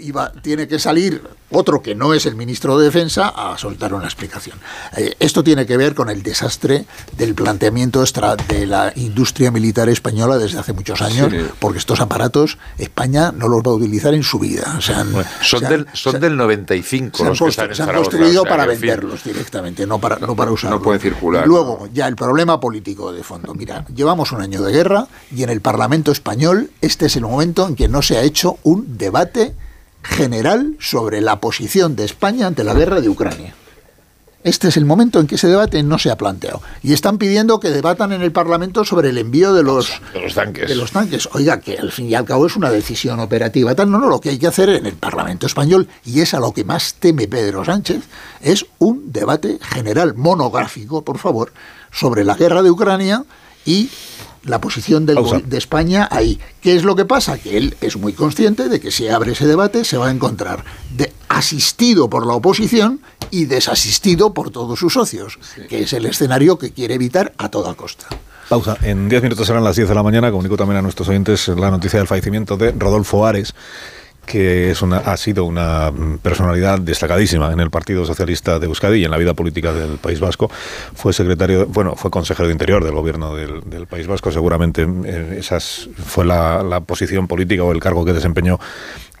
Iba- tiene que salir otro que no es el ministro de Defensa a soltar una explicación. Eh, esto tiene que ver con el desastre del planteamiento extra de la industria militar española desde hace muchos años, Sí. porque estos aparatos España no los va a utilizar en su vida. O sea, Son, del, son del 95 se han, los que constru- están en se han construido para fin. venderlos directamente, no para, no para usarlos. No pueden circular. Luego, ya el problema político de fondo. Mira, llevamos un año de guerra y en el Parlamento español este es el momento en que no se ha hecho un debate general sobre la posición de España ante la guerra de Ucrania. Este es el momento en que ese debate no se ha planteado. Y están pidiendo que debatan en el Parlamento sobre el envío de los, De los tanques. de los tanques. Oiga, que al fin y al cabo es una decisión operativa. Tal, no, no, lo que hay que hacer en el Parlamento español, y es a lo que más teme Pedro Sánchez, es un debate general monográfico, por favor, sobre la guerra de Ucrania y la posición del de España ahí. ¿Qué es lo que pasa? Que él es muy consciente de que si abre ese debate se va a encontrar de, asistido por la oposición y desasistido por todos sus socios, que es el escenario que quiere evitar a toda costa. Pausa. En 10 minutos serán las 10 de la mañana. Comunico también a nuestros oyentes la noticia del fallecimiento de Rodolfo Ares, que es una, ha sido una personalidad destacadísima en el Partido Socialista de Euskadi y en la vida política del País Vasco. Fue secretario, bueno, fue consejero de Interior del gobierno del, del País Vasco. Seguramente eh, esas fue la, la posición política o el cargo que desempeñó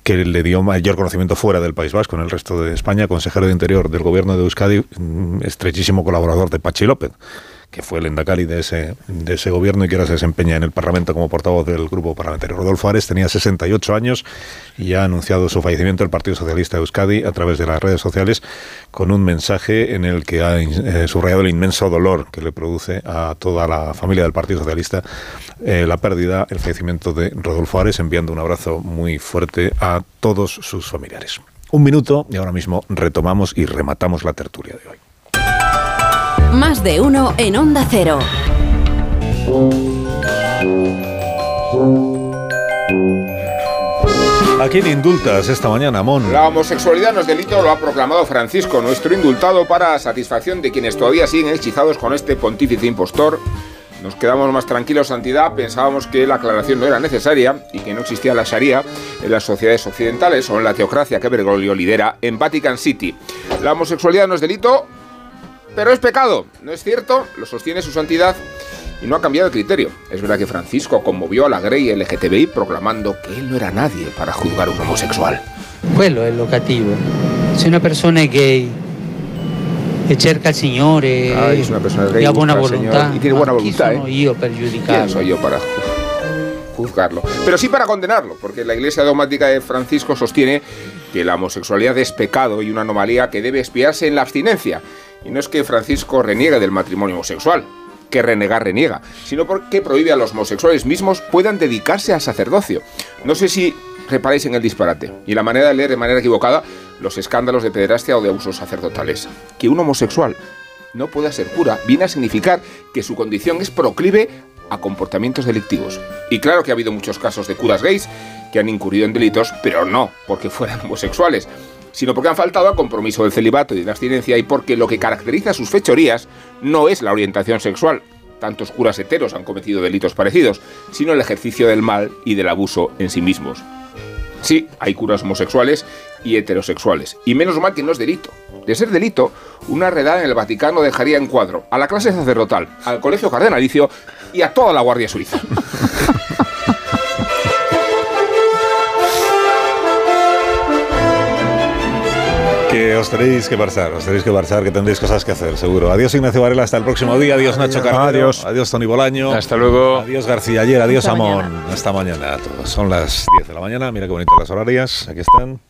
que le dio mayor conocimiento fuera del País Vasco, en el resto de España, consejero de Interior del gobierno de Euskadi, mm, estrechísimo colaborador de Pachi López que fue el endacari de ese, de ese gobierno y que ahora se desempeña en el Parlamento como portavoz del grupo parlamentario. Rodolfo Ares tenía 68 años y ha anunciado su fallecimiento el Partido Socialista de Euskadi a través de las redes sociales con un mensaje en el que ha eh, subrayado el inmenso dolor que le produce a toda la familia del Partido Socialista eh, la pérdida, el fallecimiento de Rodolfo Ares, enviando un abrazo muy fuerte a todos sus familiares. Un minuto y ahora mismo retomamos y rematamos la tertulia de hoy. Más de uno en Onda Cero. ¿A quién indultas esta mañana, Mon? La homosexualidad no es delito, lo ha proclamado Francisco, nuestro indultado, para satisfacción de quienes todavía siguen hechizados con este pontífice impostor. Nos quedamos más tranquilos, Santidad. Pensábamos que la aclaración no era necesaria y que no existía la Sharia en las sociedades occidentales o en la teocracia que Bergoglio lidera en Vatican City. La homosexualidad no es delito, pero es pecado. ¿No es cierto? Lo sostiene su santidad y no ha cambiado el criterio. Es verdad que Francisco conmovió a la Grey LGTBI proclamando que él no era nadie para juzgar a un homosexual. Quello è lo cattivo. Se una persona è gay e cerca il Signore Ay, es una persona gay, ha buona busca al volontà, Señor y tiene buena ma chi voluntad, sono ¿eh? io per ¿Quién giudicarlo? soy yo para ju- juzgarlo? Pero sí para condenarlo, porque la Iglesia dogmática de Francisco sostiene que la homosexualidad es pecado y una anomalía que debe expiarse en la abstinencia. Y no es que Francisco reniegue del matrimonio homosexual, que renegar reniega, sino porque prohíbe a los homosexuales mismos puedan dedicarse al sacerdocio. No sé si reparáis en el disparate y la manera de leer de manera equivocada los escándalos de pederastia o de abusos sacerdotales. Que un homosexual no pueda ser cura viene a significar que su condición es proclive a comportamientos delictivos. Y claro que ha habido muchos casos de curas gays que han incurrido en delitos, pero no porque fueran homosexuales, sino porque han faltado al compromiso del celibato y de la abstinencia y porque lo que caracteriza sus fechorías no es la orientación sexual. Tantos curas heteros han cometido delitos parecidos, sino el ejercicio del mal y del abuso en sí mismos. Sí, hay curas homosexuales y heterosexuales. Y menos mal que no es delito. De ser delito, una redada en el Vaticano dejaría en cuadro a la clase sacerdotal, al colegio cardenalicio y a toda la Guardia Suiza. Que os tenéis que marchar, os tenéis que marchar, que tendréis cosas que hacer, seguro. Adiós Ignacio Varela, hasta el próximo día. Adiós Nacho Carrero. Adiós. Adiós Tony Bolaño. Hasta luego. Adiós García Ayer. Adiós Hasta Amón. mañana. Hasta mañana a todos. Son las 10 de la mañana. Mira qué bonitas las horarias. Aquí están.